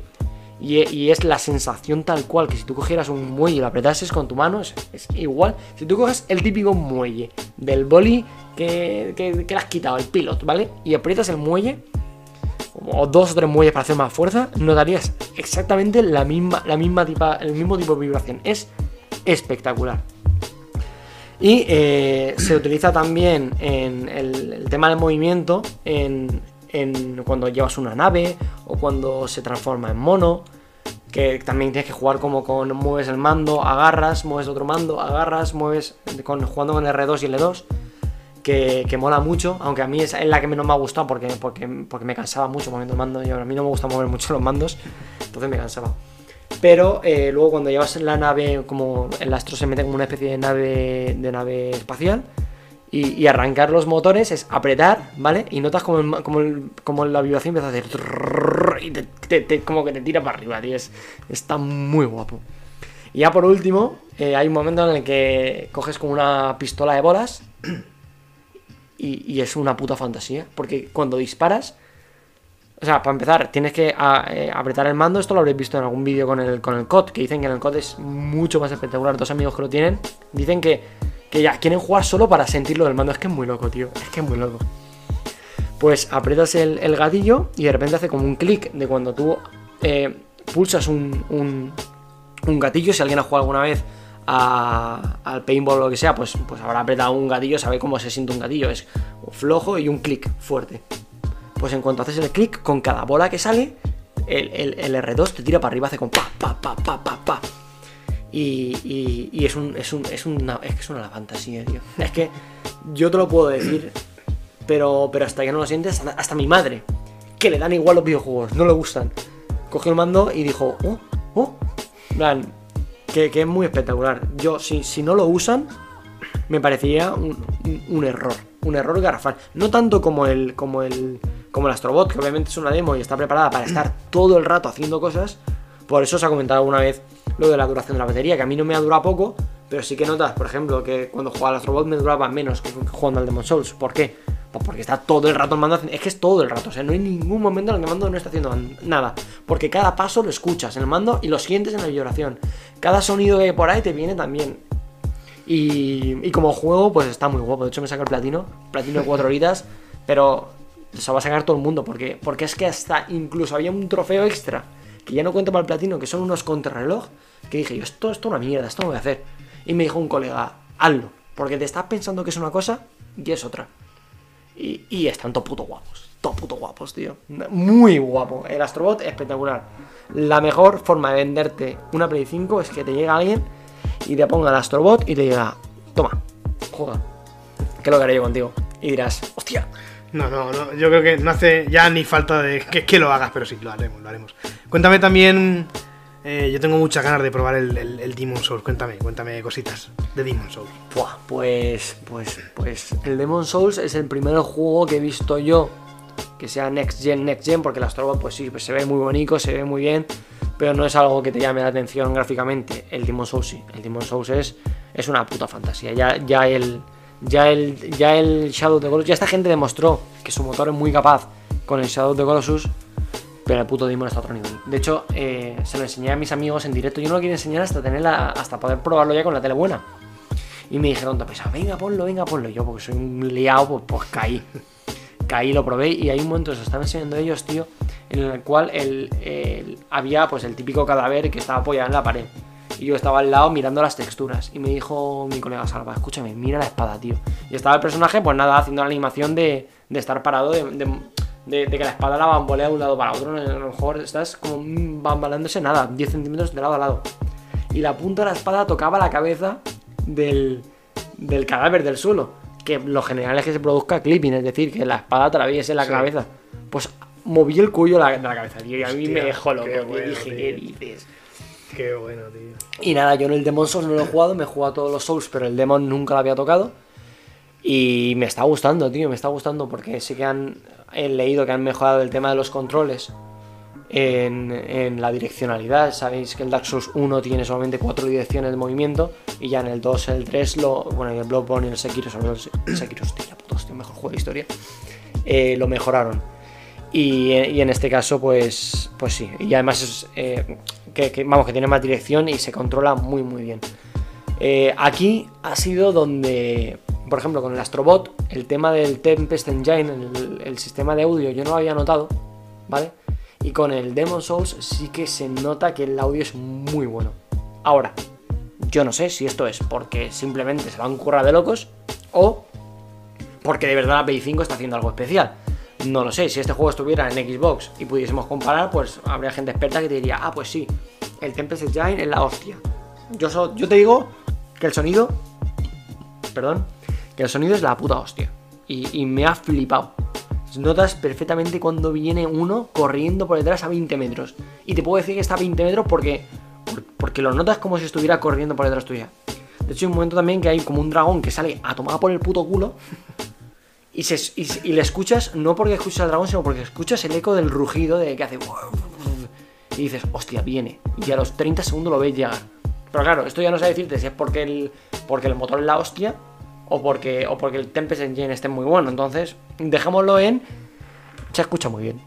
Y, y es la sensación tal cual que si tú cogieras un muelle y lo apretases con tu mano, es, igual. Si tú coges el típico muelle del boli que, que, que le has quitado, el pilot, ¿vale? Y aprietas el muelle, o dos o tres muelles para hacer más fuerza, notarías exactamente la misma, la misma tipa, el mismo tipo de vibración. Es espectacular. Y eh, se utiliza también en el, el tema del movimiento en, en cuando llevas una nave o cuando se transforma en mono. Que también tienes que jugar como con mueves el mando, agarras, mueves otro mando, agarras, mueves con, jugando con R2 y L2. Que, que mola mucho, aunque a mí es la que menos me ha gustado porque, porque, porque me cansaba mucho moviendo el mando. Y a mí no me gusta mover mucho los mandos, entonces me cansaba. Pero eh, luego cuando llevas la nave, como el astro se mete como una especie de nave, de nave espacial, y, arrancar los motores es apretar, ¿vale? Y notas como, como, como la vibración empieza a hacer... Y te, como que te tira para arriba, tío. Es- está muy guapo. Y ya por último, eh, hay un momento en el que coges como una pistola de bolas y, es una puta fantasía. Porque cuando disparas, o sea, para empezar, tienes que a- eh, apretar el mando. Esto lo habréis visto en algún vídeo con el, con el COD, que dicen que en el COD es mucho más espectacular. Dos amigos que lo tienen dicen que, que ya quieren jugar solo para sentirlo del mando. Es que es muy loco, tío. Es que es muy loco. Pues aprietas el, el gatillo y de repente hace como un clic de cuando tú eh, pulsas un, un, un gatillo. Si alguien ha jugado alguna vez a- al paintball o lo que sea, pues, pues habrá apretado un gatillo, sabe cómo se siente un gatillo. Es flojo y un clic fuerte. Pues en cuanto haces el clic, con cada bola que sale, el, el- el R2 te tira para arriba, hace como pa, pa, pa, pa, pa, pa. Y, y- y es un, es un, es una, es que es una fantasía, tío. Es que yo te lo puedo decir, pero, pero hasta que no lo sientes, hasta, hasta mi madre, que le dan igual los videojuegos, no le gustan. Cogió el mando y dijo, oh, oh, plan, que, que es muy espectacular. Yo, si, si no lo usan, me parecería un, un- un error, un error garrafal. No tanto como el, como el, como el Astrobot, que obviamente es una demo y está preparada para estar (clears throat) todo el rato haciendo cosas. Por eso se ha comentado alguna vez lo de la duración de la batería, que a mí no me ha durado poco, pero sí que notas, por ejemplo, que cuando jugaba al Astrobot me duraba menos que jugando al Demon Souls. ¿Por qué? Pues porque está todo el rato el mando haciendo... Es que es todo el rato, o sea, no hay ningún momento en el que el mando no está haciendo nada. Porque cada paso lo escuchas en el mando y lo sientes en la vibración. Cada sonido que hay por ahí te viene también. Y, como juego, pues está muy guapo. De hecho, me saca el platino, platino de 4 horitas, (laughs) pero se va a sacar todo el mundo. Porque, porque es que hasta incluso había un trofeo extra, que ya no cuento para el platino, que son unos contrarreloj, que dije yo, esto, esto es una mierda, esto no voy a hacer. Y me dijo un colega, hazlo, porque te estás pensando que es una cosa y es otra. Y, y están todo puto guapos, todo puto guapos, tío. Muy guapo. El Astrobot, espectacular. La mejor forma de venderte una Play 5 es que te llegue alguien y te ponga el Astrobot y te diga, toma, juega. Que lo haré yo contigo. Y dirás, hostia, No, no, no, yo creo que no hace ya ni falta de que lo hagas, pero sí, lo haremos, lo haremos. Cuéntame también, eh, yo tengo muchas ganas de probar el, Demon Souls, cuéntame, cuéntame cositas de Demon Souls. Pues, pues, pues el Demon Souls es el primer juego que he visto yo que sea Next Gen, Next Gen, porque el Astrobot pues sí, pues se ve muy bonito, se ve muy bien, pero no es algo que te llame la atención gráficamente. El Demon Souls sí, el Demon Souls es, es una puta fantasía. Ya, ya el ya el ya el Shadow of the Colossus, ya esta gente demostró que su motor es muy capaz con el Shadow of the Colossus, pero el puto Demon está a otro nivel. De hecho, eh, se lo enseñé a mis amigos en directo. Yo no lo quiero enseñar hasta tenerla, hasta poder probarlo ya con la tele buena. Y me dijeron, pues, venga, ponlo, venga, ponlo. Y yo, porque soy un liado, pues, pues caí. Caí, lo probé y hay un momento, se estaban enseñando ellos, tío, en el cual el, había pues el típico cadáver que estaba apoyado en la pared. Y yo estaba al lado mirando las texturas. Y me dijo mi colega Salva, escúchame, mira la espada, tío. Y estaba el personaje, pues nada, haciendo la animación de, de estar parado, de- de- de que la espada la bambolea de un lado para otro. A lo mejor estás como bamboleándose nada, 10 centímetros de lado a lado. Y la punta de la espada tocaba la cabeza del, del cadáver del suelo. Que lo general es que se produzca clipping, es decir, que la espada atraviese la Sí. cabeza. Pues moví el cuello de la, cabeza, tío, y a mí me dejó loco. bueno, dije, tío. ¿qué dices? Qué bueno, tío. Y nada, yo en el Demon Souls no lo he jugado, me he jugado a todos los Souls, pero el Demon nunca lo había tocado. Y me está gustando, tío, me está gustando porque sí que han he leído que han mejorado el tema de los controles en, la direccionalidad. Sabéis que el Dark Souls 1 tiene solamente cuatro direcciones de movimiento y ya en el 2, el 3, lo, bueno, y el Bloodborne y el Sekiro, sobre todo el Se- Sekiro, hostia, puta, hostia, mejor juego de historia, eh, lo mejoraron. Y, en este caso, pues, pues sí. Y además es, eh, que, vamos, que tiene más dirección y se controla muy muy bien. Eh, aquí ha sido donde, por ejemplo, con el Astrobot, el tema del Tempest Engine, el, sistema de audio, yo no lo había notado, ¿vale? Y con el Demon Souls sí que se nota que el audio es muy bueno. Ahora, yo no sé si esto es porque simplemente se van a currar de locos o porque de verdad la Play 5 está haciendo algo especial. No lo sé, si este juego estuviera en Xbox y pudiésemos comparar, pues habría gente experta que te diría, ah, pues sí, el Tempest Engine es la hostia. Yo, so, yo te digo que el sonido, perdón, el sonido es la puta hostia. Y, me ha flipado. Notas perfectamente cuando viene uno corriendo por detrás a 20 metros. Y te puedo decir que está a 20 metros porque, porque lo notas como si estuviera corriendo por detrás tuya. De hecho, hay un momento también que hay como un dragón que sale a tomar por el puto culo. (laughs) Y, le escuchas, no porque escuchas al dragón, sino porque escuchas el eco del rugido de que hace. (laughs) Y dices, hostia, viene. Y a los 30 segundos lo ves llegar. Pero claro, esto ya no sé decirte si es porque el, porque el motor es la hostia o porque, o porque el Tempest Engine esté muy bueno. Entonces, dejémoslo en. Se escucha muy bien.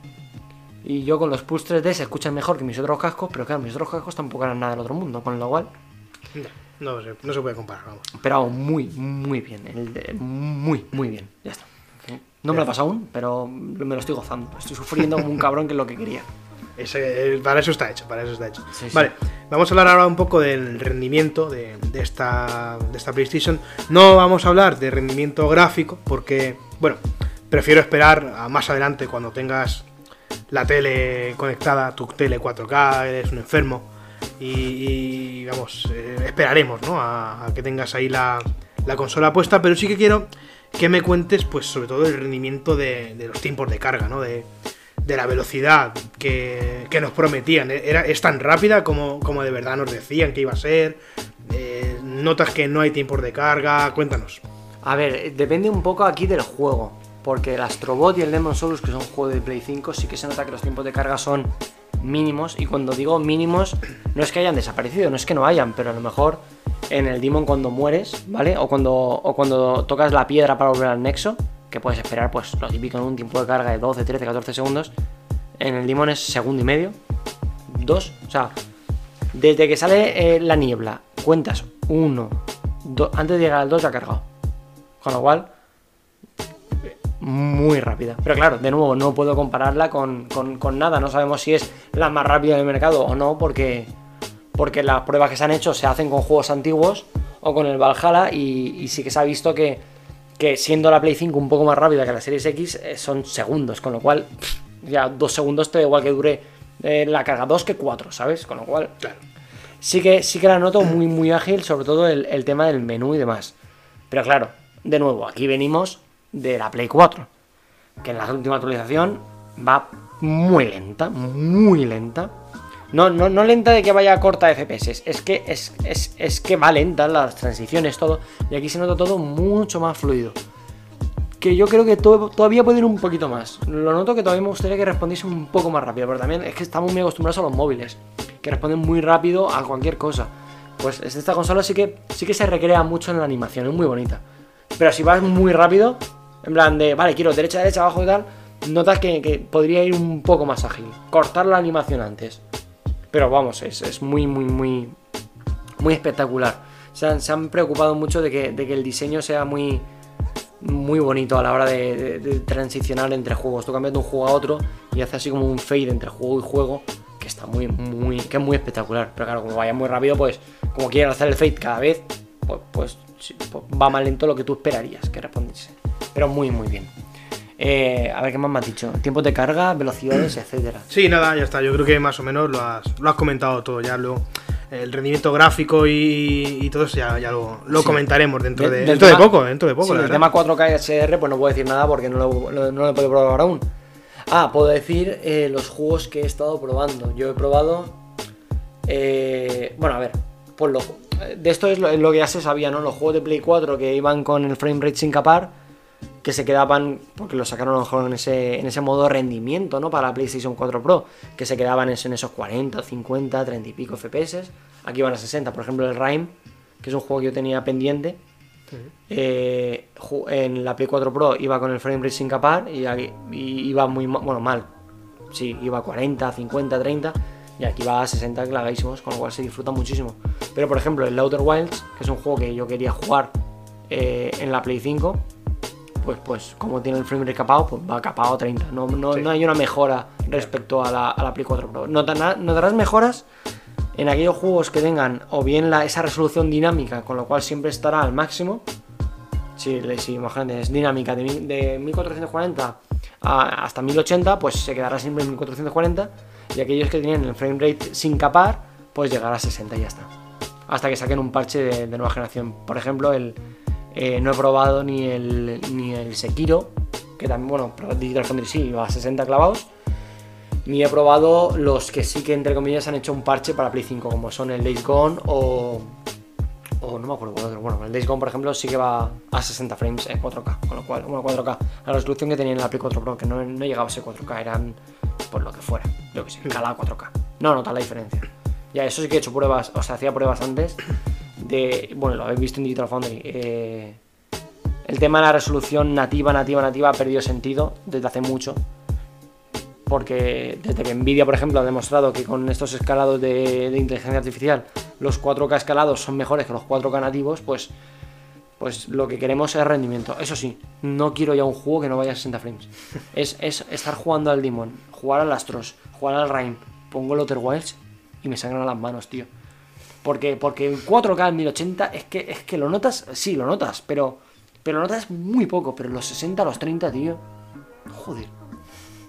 Y yo con los Pulse 3D se escuchan mejor que mis otros cascos, pero claro, mis otros cascos tampoco eran nada del otro mundo, con lo cual. No, no, no se puede comparar, vamos. Pero muy, muy bien. El de, muy, muy bien. Ya está. No me lo he pasado aún, pero me lo estoy gozando. Estoy sufriendo como un cabrón que es lo que quería. Ese, para eso está hecho, para eso está hecho. Sí, sí. Vale, vamos a hablar ahora un poco del rendimiento de, de, esta, de esta PlayStation. No vamos a hablar de rendimiento gráfico porque, bueno, prefiero esperar a más adelante cuando tengas la tele conectada, tu tele 4K, eres un enfermo. Y, y vamos, eh, esperaremos ¿no? a, a, que tengas ahí la, la consola puesta, pero sí que quiero que me cuentes, pues, sobre todo el rendimiento de, de los tiempos de carga, ¿no? De, de la velocidad que, que, nos prometían. Era, es tan rápida como, como de verdad nos decían que iba a ser. Eh, notas que no hay tiempos de carga. Cuéntanos. A ver, depende un poco aquí del juego. Porque el Astrobot y el Demon Souls, que son juegos de Play 5, sí que se nota que los tiempos de carga son mínimos. Y cuando digo mínimos, no es que hayan desaparecido, no es que no hayan, pero a lo mejor en el Demon cuando mueres, ¿vale? O cuando, o cuando tocas la piedra para volver al nexo, que puedes esperar, pues lo típico en un tiempo de carga de 12, 13, 14 segundos. En el Demon es segundo y medio, dos, o sea, desde que sale eh, la niebla, cuentas uno, dos, antes de llegar al 2 ya ha cargado. Con lo cual, muy rápida. Pero claro, de nuevo, no puedo compararla con, con, nada. No sabemos si es la más rápida del mercado o no, porque, porque las pruebas que se han hecho se hacen con juegos antiguos o con el Valhalla y sí que se ha visto que, que siendo la Play 5 un poco más rápida que la Series X, eh, son segundos, con lo cual pff, ya dos segundos te da igual que dure eh, la carga 2 que 4, ¿sabes? Con lo cual, claro. sí, que, sí que la noto muy, muy ágil, sobre todo el, el tema del menú y demás. Pero claro, de nuevo, aquí venimos de la Play 4, que en la última actualización va muy lenta, muy lenta. No, no, no lenta de que vaya corta de FPS, es que, es, que va lenta las transiciones, todo. Y aquí se nota todo mucho más fluido. Que yo creo que todavía puede ir un poquito más. Lo noto que todavía me gustaría que respondiese un poco más rápido, pero también es que estamos muy acostumbrados a los móviles, que responden muy rápido a cualquier cosa. Pues esta consola sí que, sí que se recrea mucho en la animación, es muy bonita. Pero si vas muy rápido, en plan de, vale, quiero derecha, derecha, abajo y tal, notas que podría ir un poco más ágil. Cortar la animación antes. Pero vamos, es, es muy, muy, muy, muy espectacular. Se han, se han preocupado mucho de que, de que, el diseño sea muy, muy bonito a la hora de, transicionar entre juegos. Tú cambias de un juego a otro y hace así como un fade entre juego y juego que está muy, muy, que es muy espectacular. Pero claro, como vaya muy rápido, pues como quieren hacer el fade cada vez, pues, pues, pues va más lento lo que tú esperarías que respondiese. Pero muy, muy bien. Eh, a ver qué más me has dicho. Tiempos de carga, velocidades, (clears throat) etcétera. Sí, nada, ya está. Yo creo que más o menos lo has, lo has comentado todo. Ya lo, el rendimiento gráfico y, y todo eso ya, ya lo, lo sí. comentaremos dentro de, de dentro tema, de poco. Dentro de poco. Sí, el tema 4K y HDR, pues no puedo decir nada porque no lo, no, no lo he podido probar aún. Ah, puedo decir eh, los juegos que he estado probando. Yo he probado. Eh, bueno, a ver. Pues lo, de esto es lo, es lo, que ya se sabía, ¿no? Los juegos de Play 4 que iban con el frame rate sin capar que se quedaban, porque lo sacaron a lo mejor en ese, en ese modo rendimiento, ¿no? Para la PlayStation 4 Pro, que se quedaban en, en esos 40, 50, 30 y pico FPS. Aquí van a 60, por ejemplo el Rime, que es un juego que yo tenía pendiente. Uh -huh. eh, en la Play 4 Pro iba con el frame rate sin capar y, y iba muy mal, bueno, mal, sí, iba a 40, 50, 30 y aquí va a 60 clavísimos, con lo cual se disfruta muchísimo. Pero por ejemplo, el Outer Wilds, que es un juego que yo quería jugar eh, en la Play 5, pues, pues como tiene el frame rate capado, pues va capado a 30. No, no, Sí. no hay una mejora respecto a la, a la Play 4 Pro. Notará- Notarás mejoras en aquellos juegos que tengan o bien la, esa resolución dinámica, con lo cual siempre estará al máximo. Si, si imagínate, es dinámica de, de 1440 a- hasta 1080, pues se quedará siempre en 1440. Y aquellos que tienen el frame rate sin capar, pues llegará a 60 y ya está. Hasta que saquen un parche de, de nueva generación. Por ejemplo, el, eh, no he probado ni el, ni el Sekiro, que también, bueno, Digital Foundry sí, va a 60 clavados. Ni he probado los que sí que, entre comillas, han hecho un parche para Play 5, como son el Days Gone o. O no me acuerdo cuál otro. Bueno, el Days Gone, por ejemplo, sí que va a 60 frames en 4K. Con lo cual, bueno, 4K. La resolución que tenía en la Play 4 Pro, que no, no llegaba a ser 4K, eran por lo que fuera. Yo que sé, calada 4K. No nota la diferencia. Ya, eso sí que he hecho pruebas, o sea, hacía pruebas antes de. Bueno, lo habéis visto en Digital Foundry. eh, el tema de la resolución nativa, nativa, nativa ha perdido sentido desde hace mucho. Porque desde que Nvidia, por ejemplo, ha demostrado que con estos escalados de, de inteligencia artificial los 4K escalados son mejores que los 4K nativos, pues, pues lo que queremos es rendimiento. Eso sí, no quiero ya un juego que no vaya a 60 frames. (laughs) Es, es estar jugando al Demon, jugar al Astros, jugar al Rhyme, pongo el Outer Wilds y me sangran las manos, tío. Porque, porque en 4K en 1080 es que, es que lo notas, sí, lo notas, pero, pero lo notas muy poco. Pero los 60, los 30, tío. Joder.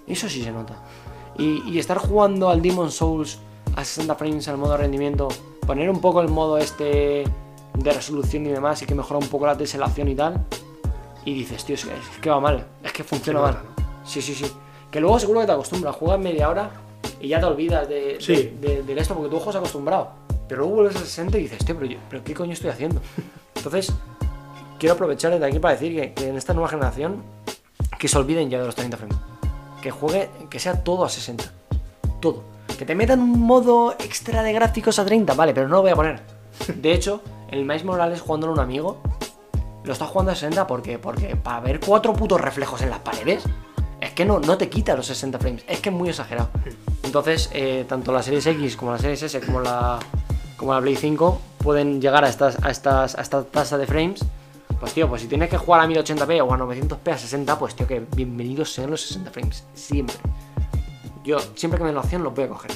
Eso sí se nota. Y, y estar jugando al Demon Souls a 60 frames al modo rendimiento, poner un poco el modo este de resolución y demás y que mejora un poco la teselación y tal. Y dices, tío, es que, va mal, es que funciona mal. Sí, sí, sí. Que luego seguro que te acostumbras, juegas media hora y ya te olvidas de, Sí. de, de- de esto porque tu ojo se ha acostumbrado. Pero luego vuelves a 60 y dices, tío, pero, yo- pero ¿qué coño estoy haciendo? Entonces, quiero aprovechar desde aquí para decir que, que en esta nueva generación que se olviden ya de los 30 frames. Que juegue, que sea todo a 60. Todo. Que te metan un modo extra de gráficos a 30, vale, pero no lo voy a poner. De hecho, el Miles Morales jugándolo a un amigo, lo está jugando a 60 porque, porque para ver cuatro putos reflejos en las paredes, es que no, no te quita los 60 frames, es que es muy exagerado. Entonces, eh, tanto la Series X como la Series S como la, como la Play 5 pueden llegar a, esta tasa de frames. Pues tío, pues si tienes que jugar a 1080p o a 900p a 60, pues tío, que bienvenidos sean los 60 frames, siempre. Yo, siempre que me lo hacen, los voy a coger.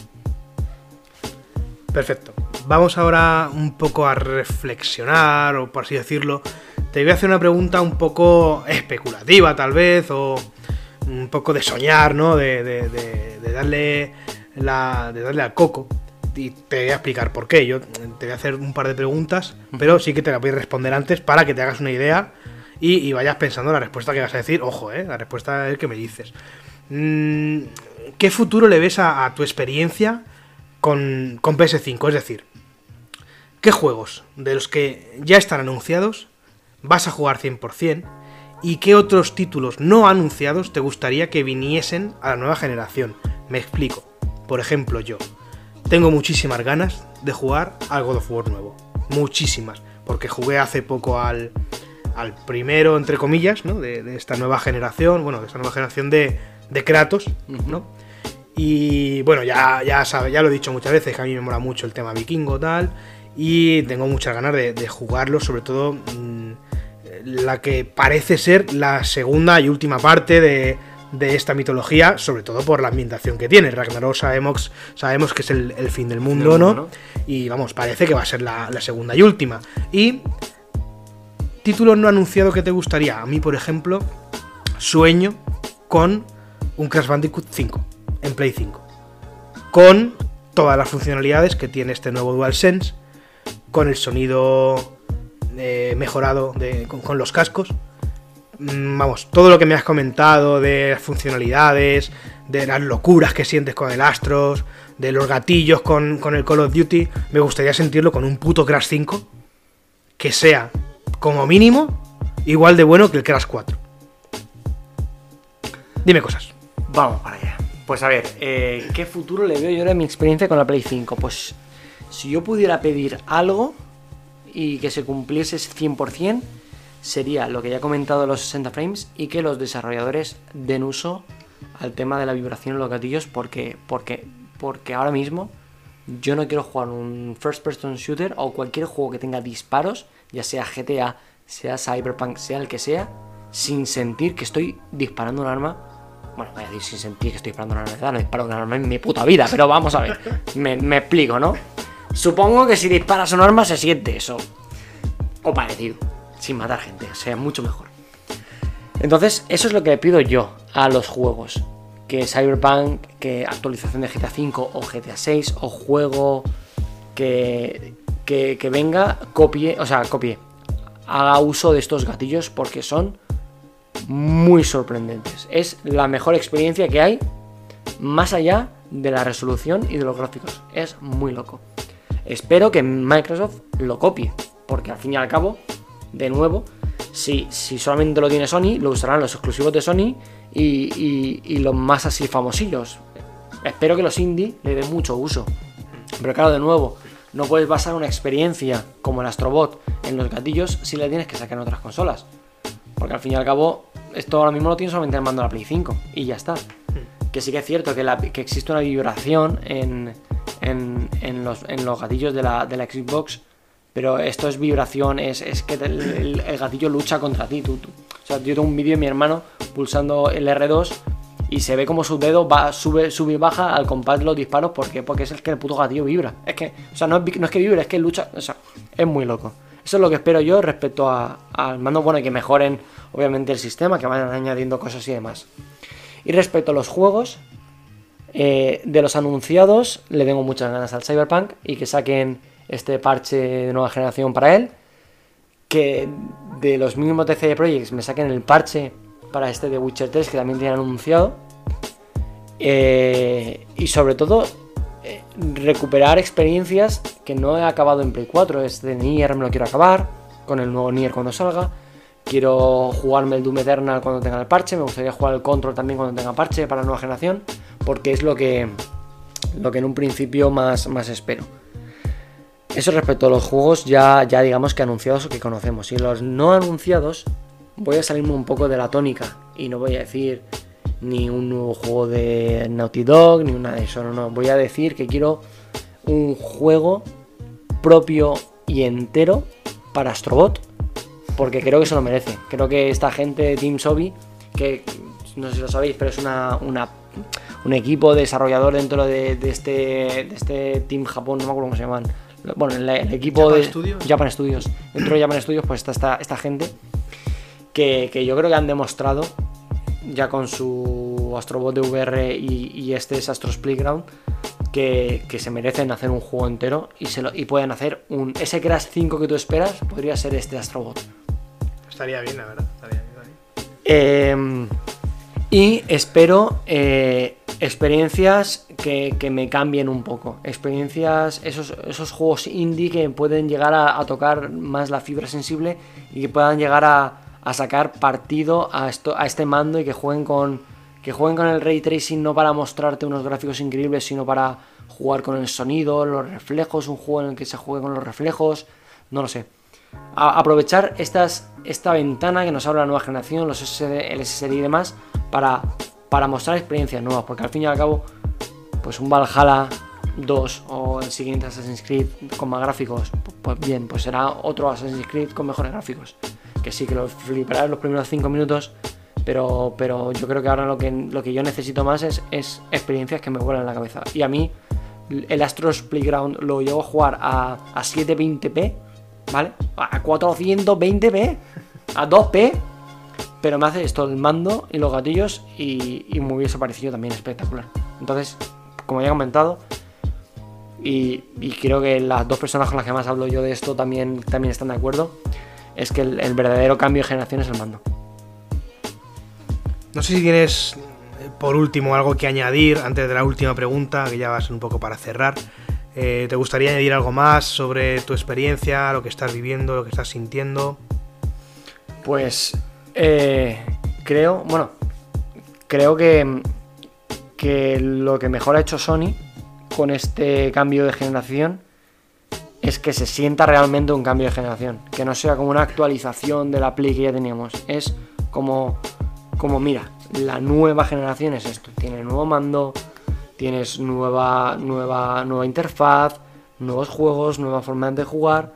Perfecto. Vamos ahora un poco a reflexionar, o por así decirlo. Te voy a hacer una pregunta un poco especulativa, tal vez, o un poco de soñar, ¿no? De, de- de- de darle la, de darle al coco. Y te voy a explicar por qué. Yo te voy a hacer un par de preguntas, pero sí que te las voy a responder antes para que te hagas una idea y, vayas pensando la respuesta que vas a decir. Ojo, ¿eh? La respuesta es que me dices. Mm, ¿Qué futuro le ves a, a tu experiencia con, con PS5? Es decir, ¿qué juegos de los que ya están anunciados vas a jugar 100%? ¿Y qué otros títulos no anunciados te gustaría que viniesen a la nueva generación? Me explico. Por ejemplo, yo tengo muchísimas ganas de jugar al God of War nuevo. Muchísimas. Porque jugué hace poco al, al primero, entre comillas, ¿no? De, de esta nueva generación. Bueno, de esta nueva generación de, de Kratos, ¿no? Y bueno, ya, ya, sabe, ya lo he dicho muchas veces, que a mí me mola mucho el tema vikingo tal. Y tengo muchas ganas de, de jugarlo, sobre todo mm, la que parece ser la segunda y última parte de, de esta mitología, sobre todo por la ambientación que tiene. Ragnarok sabemos, sabemos que es el, el fin del mundo, ¿no? Y vamos, parece que va a ser la, la segunda y última. Y título no anunciado que te gustaría. A mí, por ejemplo, sueño con un Crash Bandicoot 5 en Play 5. Con todas las funcionalidades que tiene este nuevo DualSense, con el sonido eh, mejorado de- con, con los cascos. Mm, Vamos, todo lo que me has comentado de las funcionalidades, de las locuras que sientes con el Astros, de los gatillos con, con el Call of Duty, me gustaría sentirlo con un puto Crash 5 que sea, como mínimo, igual de bueno que el Crash 4. Dime cosas. Vamos para allá. Pues a ver, eh, ¿qué futuro le veo yo ahora en mi experiencia con la Play 5? Pues si yo pudiera pedir algo y que se cumpliese 100%, sería lo que ya he comentado los 60 frames y que los desarrolladores den uso al tema de la vibración en los gatillos porque, porque, porque ahora mismo yo no quiero jugar un first person shooter o cualquier juego que tenga disparos, ya sea GTA, sea Cyberpunk, sea el que sea, sin sentir que estoy disparando un arma. Bueno, voy a decir sin sentir que estoy disparando un arma. No disparo un arma en mi puta vida, pero vamos a ver. Me, me explico, ¿no? Supongo que si disparas un arma se siente eso. O parecido. Sin matar gente, o sea, mucho mejor. Entonces, eso es lo que le pido yo a los juegos. Que Cyberpunk, que actualización de GTA V o GTA 6 o juego que, que, que venga, copie, o sea, copie, haga uso de estos gatillos porque son muy sorprendentes. Es la mejor experiencia que hay más allá de la resolución y de los gráficos. Es muy loco. Espero que Microsoft lo copie, porque al fin y al cabo, de nuevo, si, si solamente lo tiene Sony, lo usarán los exclusivos de Sony y, y- y los más así famosillos. Espero que los indie le den mucho uso. Pero claro, de nuevo, no puedes basar una experiencia como el Astrobot en los gatillos si la tienes que sacar en otras consolas. Porque al fin y al cabo, esto ahora mismo lo tienes solamente en el mando de la Play 5 y ya está. Que sí que es cierto que, la- que existe una vibración en, en- en los, en los gatillos de la, de la Xbox, pero esto es vibración, es, que el, gatillo lucha contra ti. Tú, tú- O sea, yo tengo un vídeo de mi hermano pulsando el R2 y se ve como su dedo va, sube, sube y baja al compás de los disparos. ¿Por qué? Porque es el que el puto gatillo vibra. Es que, o sea, no es, no es que vibre, es que lucha. O sea, es muy loco. Eso es lo que espero yo respecto a- al mando. Bueno, y que mejoren, obviamente, el sistema, que vayan añadiendo cosas y demás. Y respecto a los juegos, eh, de los anunciados, le tengo muchas ganas al Cyberpunk y que saquen este parche de nueva generación para él. Que de los mismos TCD Projects me saquen el parche para este de Witcher 3 que también tienen anunciado. Eh, y sobre todo, eh, recuperar experiencias que no he acabado en Play 4. Este Nier me lo quiero acabar, con el nuevo Nier cuando salga. Quiero jugarme el Doom Eternal cuando tenga el parche. Me gustaría jugar el Control también cuando tenga parche para la nueva generación. Porque es lo que, lo que en un principio más, más espero. Eso respecto a los juegos ya, ya digamos que anunciados o que conocemos. Y los no anunciados voy a salirme un poco de la tónica. Y no voy a decir ni un nuevo juego de Naughty Dog, ni una de eso. No, no. Voy a decir que quiero un juego propio y entero para Astrobot. Porque creo que se lo merece. Creo que esta gente de Team Sobi, que no sé si lo sabéis, pero es una, un equipo desarrollador dentro de, de este, de este Team Japón, no me acuerdo cómo se llaman. Bueno, el, el equipo Japan de Studios. Japan Studios. Dentro de Japan Studios, pues está esta, esta gente que, que yo creo que han demostrado ya con su Astrobot de VR y, y este es Astros Playground que, que se merecen hacer un juego entero y, se lo, y pueden hacer un ese Crash 5 que tú esperas podría ser este Astrobot Estaría bien, la verdad. Estaría bien, estaría bien. Eh, y espero eh, experiencias que, que me cambien un poco. Experiencias, esos, esos juegos indie que pueden llegar a, tocar más la fibra sensible y que puedan llegar a, a sacar partido a, esto, a este mando y que jueguen con. Que jueguen con el ray tracing no para mostrarte unos gráficos increíbles, sino para jugar con el sonido, los reflejos, un juego en el que se juegue con los reflejos, no lo sé aprovechar esta ventana que nos abre la nueva generación, los SSD, el SSD y demás, para, para mostrar experiencias nuevas, porque al fin y al cabo, pues un Valhalla 2 o el siguiente Assassin's Creed con más gráficos, pues bien, pues será otro Assassin's Creed con mejores gráficos. Que sí, que lo flipará en los primeros 5 minutos, pero, pero yo creo que ahora lo que, lo que yo necesito más es, es experiencias que me vuelan la cabeza. Y a mí, el Astros Playground lo llevo a jugar a, a 720p, ¿vale? A 420p, a 2p, pero me hace esto el mando y los gatillos y, y me hubiese parecido también espectacular. Entonces, como ya he comentado, y, y creo que las dos personas con las que más hablo yo de esto también, también están de acuerdo, es que el, el verdadero cambio de generación es el mando. No sé si tienes, eh, por último, algo que añadir antes de la última pregunta, que ya va a ser un poco para cerrar. Eh, ¿Te gustaría añadir algo más sobre tu experiencia, lo que estás viviendo, lo que estás sintiendo? Pues eh, creo, bueno, creo que, que lo que mejor ha hecho Sony con este cambio de generación es que se sienta realmente un cambio de generación, que no sea como una actualización de la Play que ya teníamos, es como, como mira, la nueva generación es esto. Tiene nuevo mando, tienes nueva, nueva, nueva interfaz, nuevos juegos, nueva forma de jugar.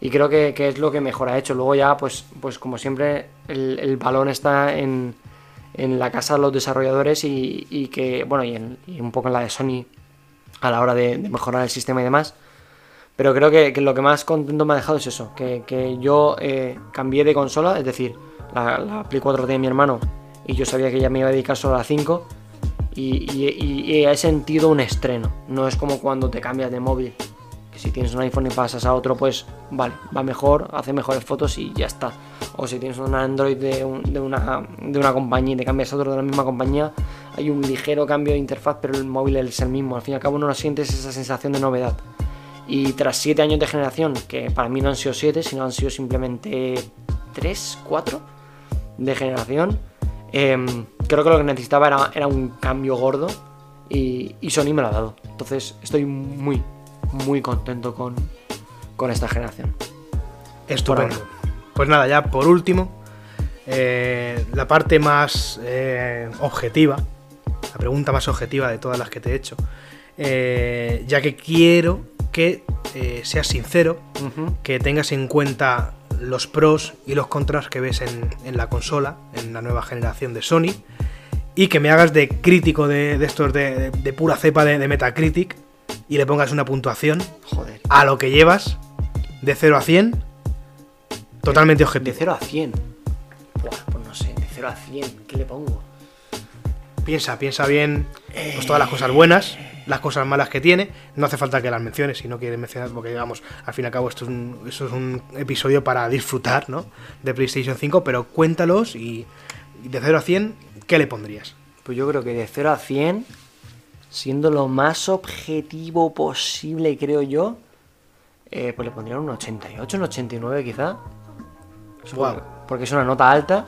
Y creo que, es lo que mejor ha hecho. Luego ya, pues, pues como siempre, el, balón está en, en, la casa de los desarrolladores y, que, bueno, y, un poco en la de Sony a la hora de, mejorar el sistema y demás. Pero creo que, lo que más contento me ha dejado es eso, que, yo eh, cambié de consola, es decir, la, la Play 4 de mi hermano y yo sabía que ya me iba a dedicar solo a la 5 y, he sentido un estreno. No es como cuando te cambias de móvil, que si tienes un iPhone y pasas a otro, pues vale, va mejor, hace mejores fotos y ya está. O si tienes un Android de, una, de una compañía y te cambias a otro de la misma compañía, hay un ligero cambio de interfaz, pero el móvil es el mismo. Al fin y al cabo no sientes esa sensación de novedad. Y tras 7 años de generación, que para mí no han sido 7, sino han sido simplemente 3, 4 de generación, Em, creo que lo que necesitaba era, un cambio gordo y, Sony me lo ha dado. Entonces estoy muy, muy contento con, esta generación. Estupendo. Pues nada, ya por último, eh, la parte más eh, objetiva, la pregunta más objetiva de todas las que te he hecho, eh, ya que quiero que seas sincero, que tengas en cuenta los pros y los contras que ves en, la consola, en la nueva generación de Sony, y que me hagas de crítico de, estos de, pura cepa de, Metacritic y le pongas una puntuación Joder. a lo que llevas de 0 a 100, totalmente objetivo. De 0 a 100. pues no sé, de 0 a 100, ¿qué le pongo? Piensa, piensa bien pues, todas las cosas buenas las cosas malas que tiene. No hace falta que las menciones si no quieres mencionar, porque digamos, al fin y al cabo esto es un, es un episodio para disfrutar, ¿no? De PlayStation 5, pero cuéntalos y de 0 a 100, ¿qué le pondrías? Pues yo creo que de 0 a 100, siendo lo más objetivo posible, creo yo, eh, pues le pondría un 88, un 89 quizá. Porque es una nota alta.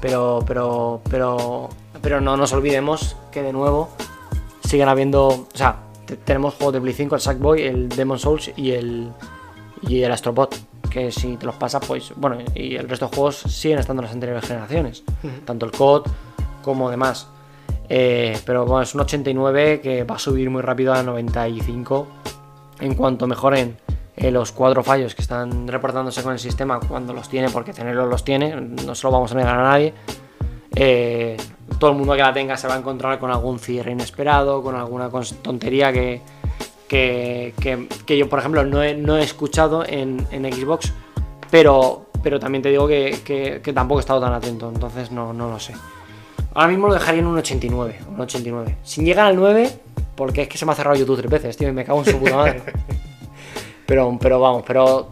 Pero, pero, pero, pero no nos olvidemos que de nuevo siguen habiendo. O sea, tenemos juegos de Play 5, el Sackboy, el Demon Souls y el, y el Astrobot. Que si te los pasas, pues. Bueno, y el resto de juegos siguen estando en las anteriores generaciones. Tanto el COD como demás. Eh, pero es un 89 que va a subir muy rápido a 95 en cuanto mejoren eh, los cuatro fallos que están reportándose con el sistema cuando los tiene, porque tenerlos los tiene, no se lo vamos a negar a nadie. Eh, todo el mundo que la tenga se va a encontrar con algún cierre inesperado, con alguna tontería que, que, yo, por ejemplo, no he, escuchado en, Xbox, pero, pero también te digo que, tampoco he estado tan atento, entonces no, no lo sé. Ahora mismo lo dejaría en un 89, un 89. Sin llegar al 9, porque es que se me ha cerrado YouTube tres veces, tío, y me cago en su puta madre. (laughs) Pero, pero vamos, pero,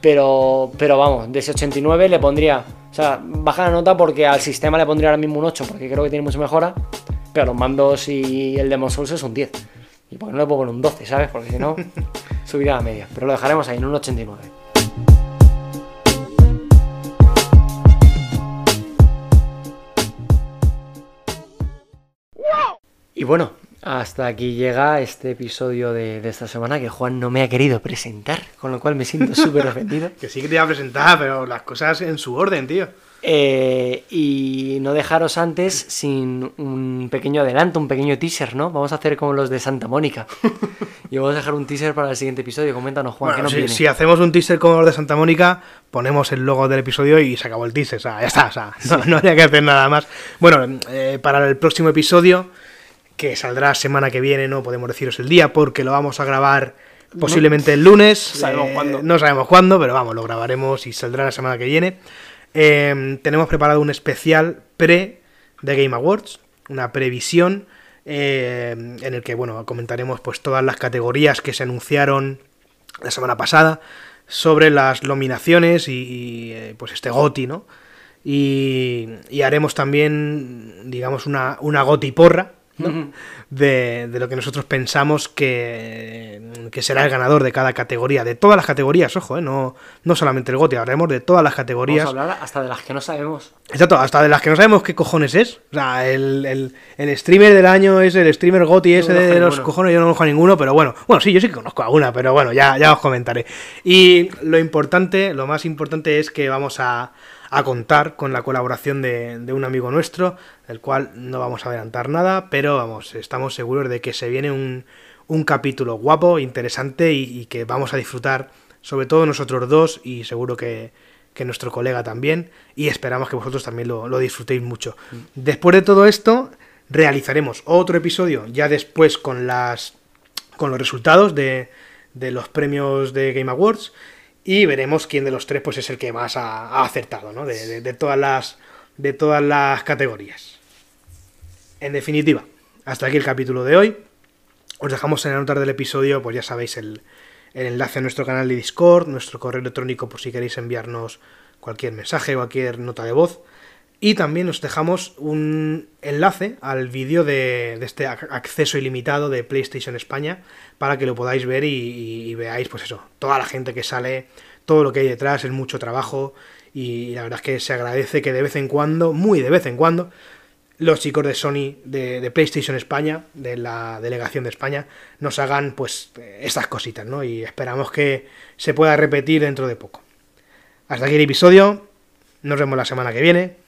pero, pero vamos, de ese 89 le pondría o sea, baja la nota porque al sistema le pondría ahora mismo un 8, porque creo que tiene mucha mejora. Pero los mandos y el Demon Souls es un 10. Y porque no le puedo poner un 12, ¿sabes? Porque si no, (laughs) subiría a la media. Pero lo dejaremos ahí en un 89. Y bueno, hasta aquí llega este episodio de, esta semana que Juan no me ha querido presentar, con lo cual me siento (laughs) súper ofendido. que sí que te iba a presentar, pero las cosas en su orden, tío. Eh, y no dejaros antes sin un pequeño adelanto, un pequeño teaser, ¿no? Vamos a hacer como los de Santa Mónica. (laughs) y vamos a dejar un teaser para el siguiente episodio. Coméntanos, Juan, ¿qué nos si, si, hacemos un teaser como los de Santa Mónica, ponemos el logo del episodio y se acabó el teaser. O sea, ya está, o sea, no, habría que hacer nada más. Bueno, eh, para el próximo episodio que saldrá semana que viene, no podemos deciros el día porque lo vamos a grabar posiblemente el lunes. Eh, no sabemos cuándo, pero vamos, lo grabaremos y saldrá la semana que viene. Em, tenemos preparado un especial pre de Game Awards, una previsión em, en el que bueno comentaremos pues todas las categorías que se anunciaron la semana pasada sobre las nominaciones y, eh, pues este GOTI, ¿no? Y, y, haremos también, digamos, una, una GOTI porra, de, lo que nosotros pensamos que, será el ganador de cada categoría, de todas las categorías, ojo, ¿eh? no, no solamente el GOTI, hablaremos de todas las categorías. Vamos a hablar hasta de las que no sabemos. Exacto, hasta de las que no sabemos qué cojones es. O sea, el, streamer del año es el streamer GOTI ese de los cojones, yo no conozco a ninguno, pero bueno, bueno, sí, yo sí que conozco a una, pero bueno, ya, ya os comentaré. Y lo importante, lo más importante es que vamos a a contar con la colaboración de, de un amigo nuestro, del cual no vamos a adelantar nada, pero vamos, estamos seguros de que se viene un, un capítulo guapo, interesante y, y, que vamos a disfrutar, sobre todo nosotros dos y seguro que, que nuestro colega también, y esperamos que vosotros también lo, lo disfrutéis mucho. Después de todo esto, realizaremos otro episodio ya después con las con los resultados de, de los premios de Game Awards y veremos quién de los tres pues es el que más ha, acertado, ¿no? De, todas las de todas las categorías. En definitiva, hasta aquí el capítulo de hoy. Os dejamos en la nota del episodio, pues ya sabéis el, el enlace a nuestro canal de Discord, nuestro correo electrónico por si queréis enviarnos cualquier mensaje o cualquier nota de voz. Y también os dejamos un enlace al vídeo de, este acceso ilimitado de PlayStation España para que lo podáis ver y, veáis, pues eso, toda la gente que sale, todo lo que hay detrás, es mucho trabajo y la verdad es que se agradece que de vez en cuando, muy de vez en cuando, los chicos de Sony, de, de PlayStation España, de la delegación de España, nos hagan pues estas cositas, ¿no? Y esperamos que se pueda repetir dentro de poco. Hasta aquí el episodio, nos vemos la semana que viene.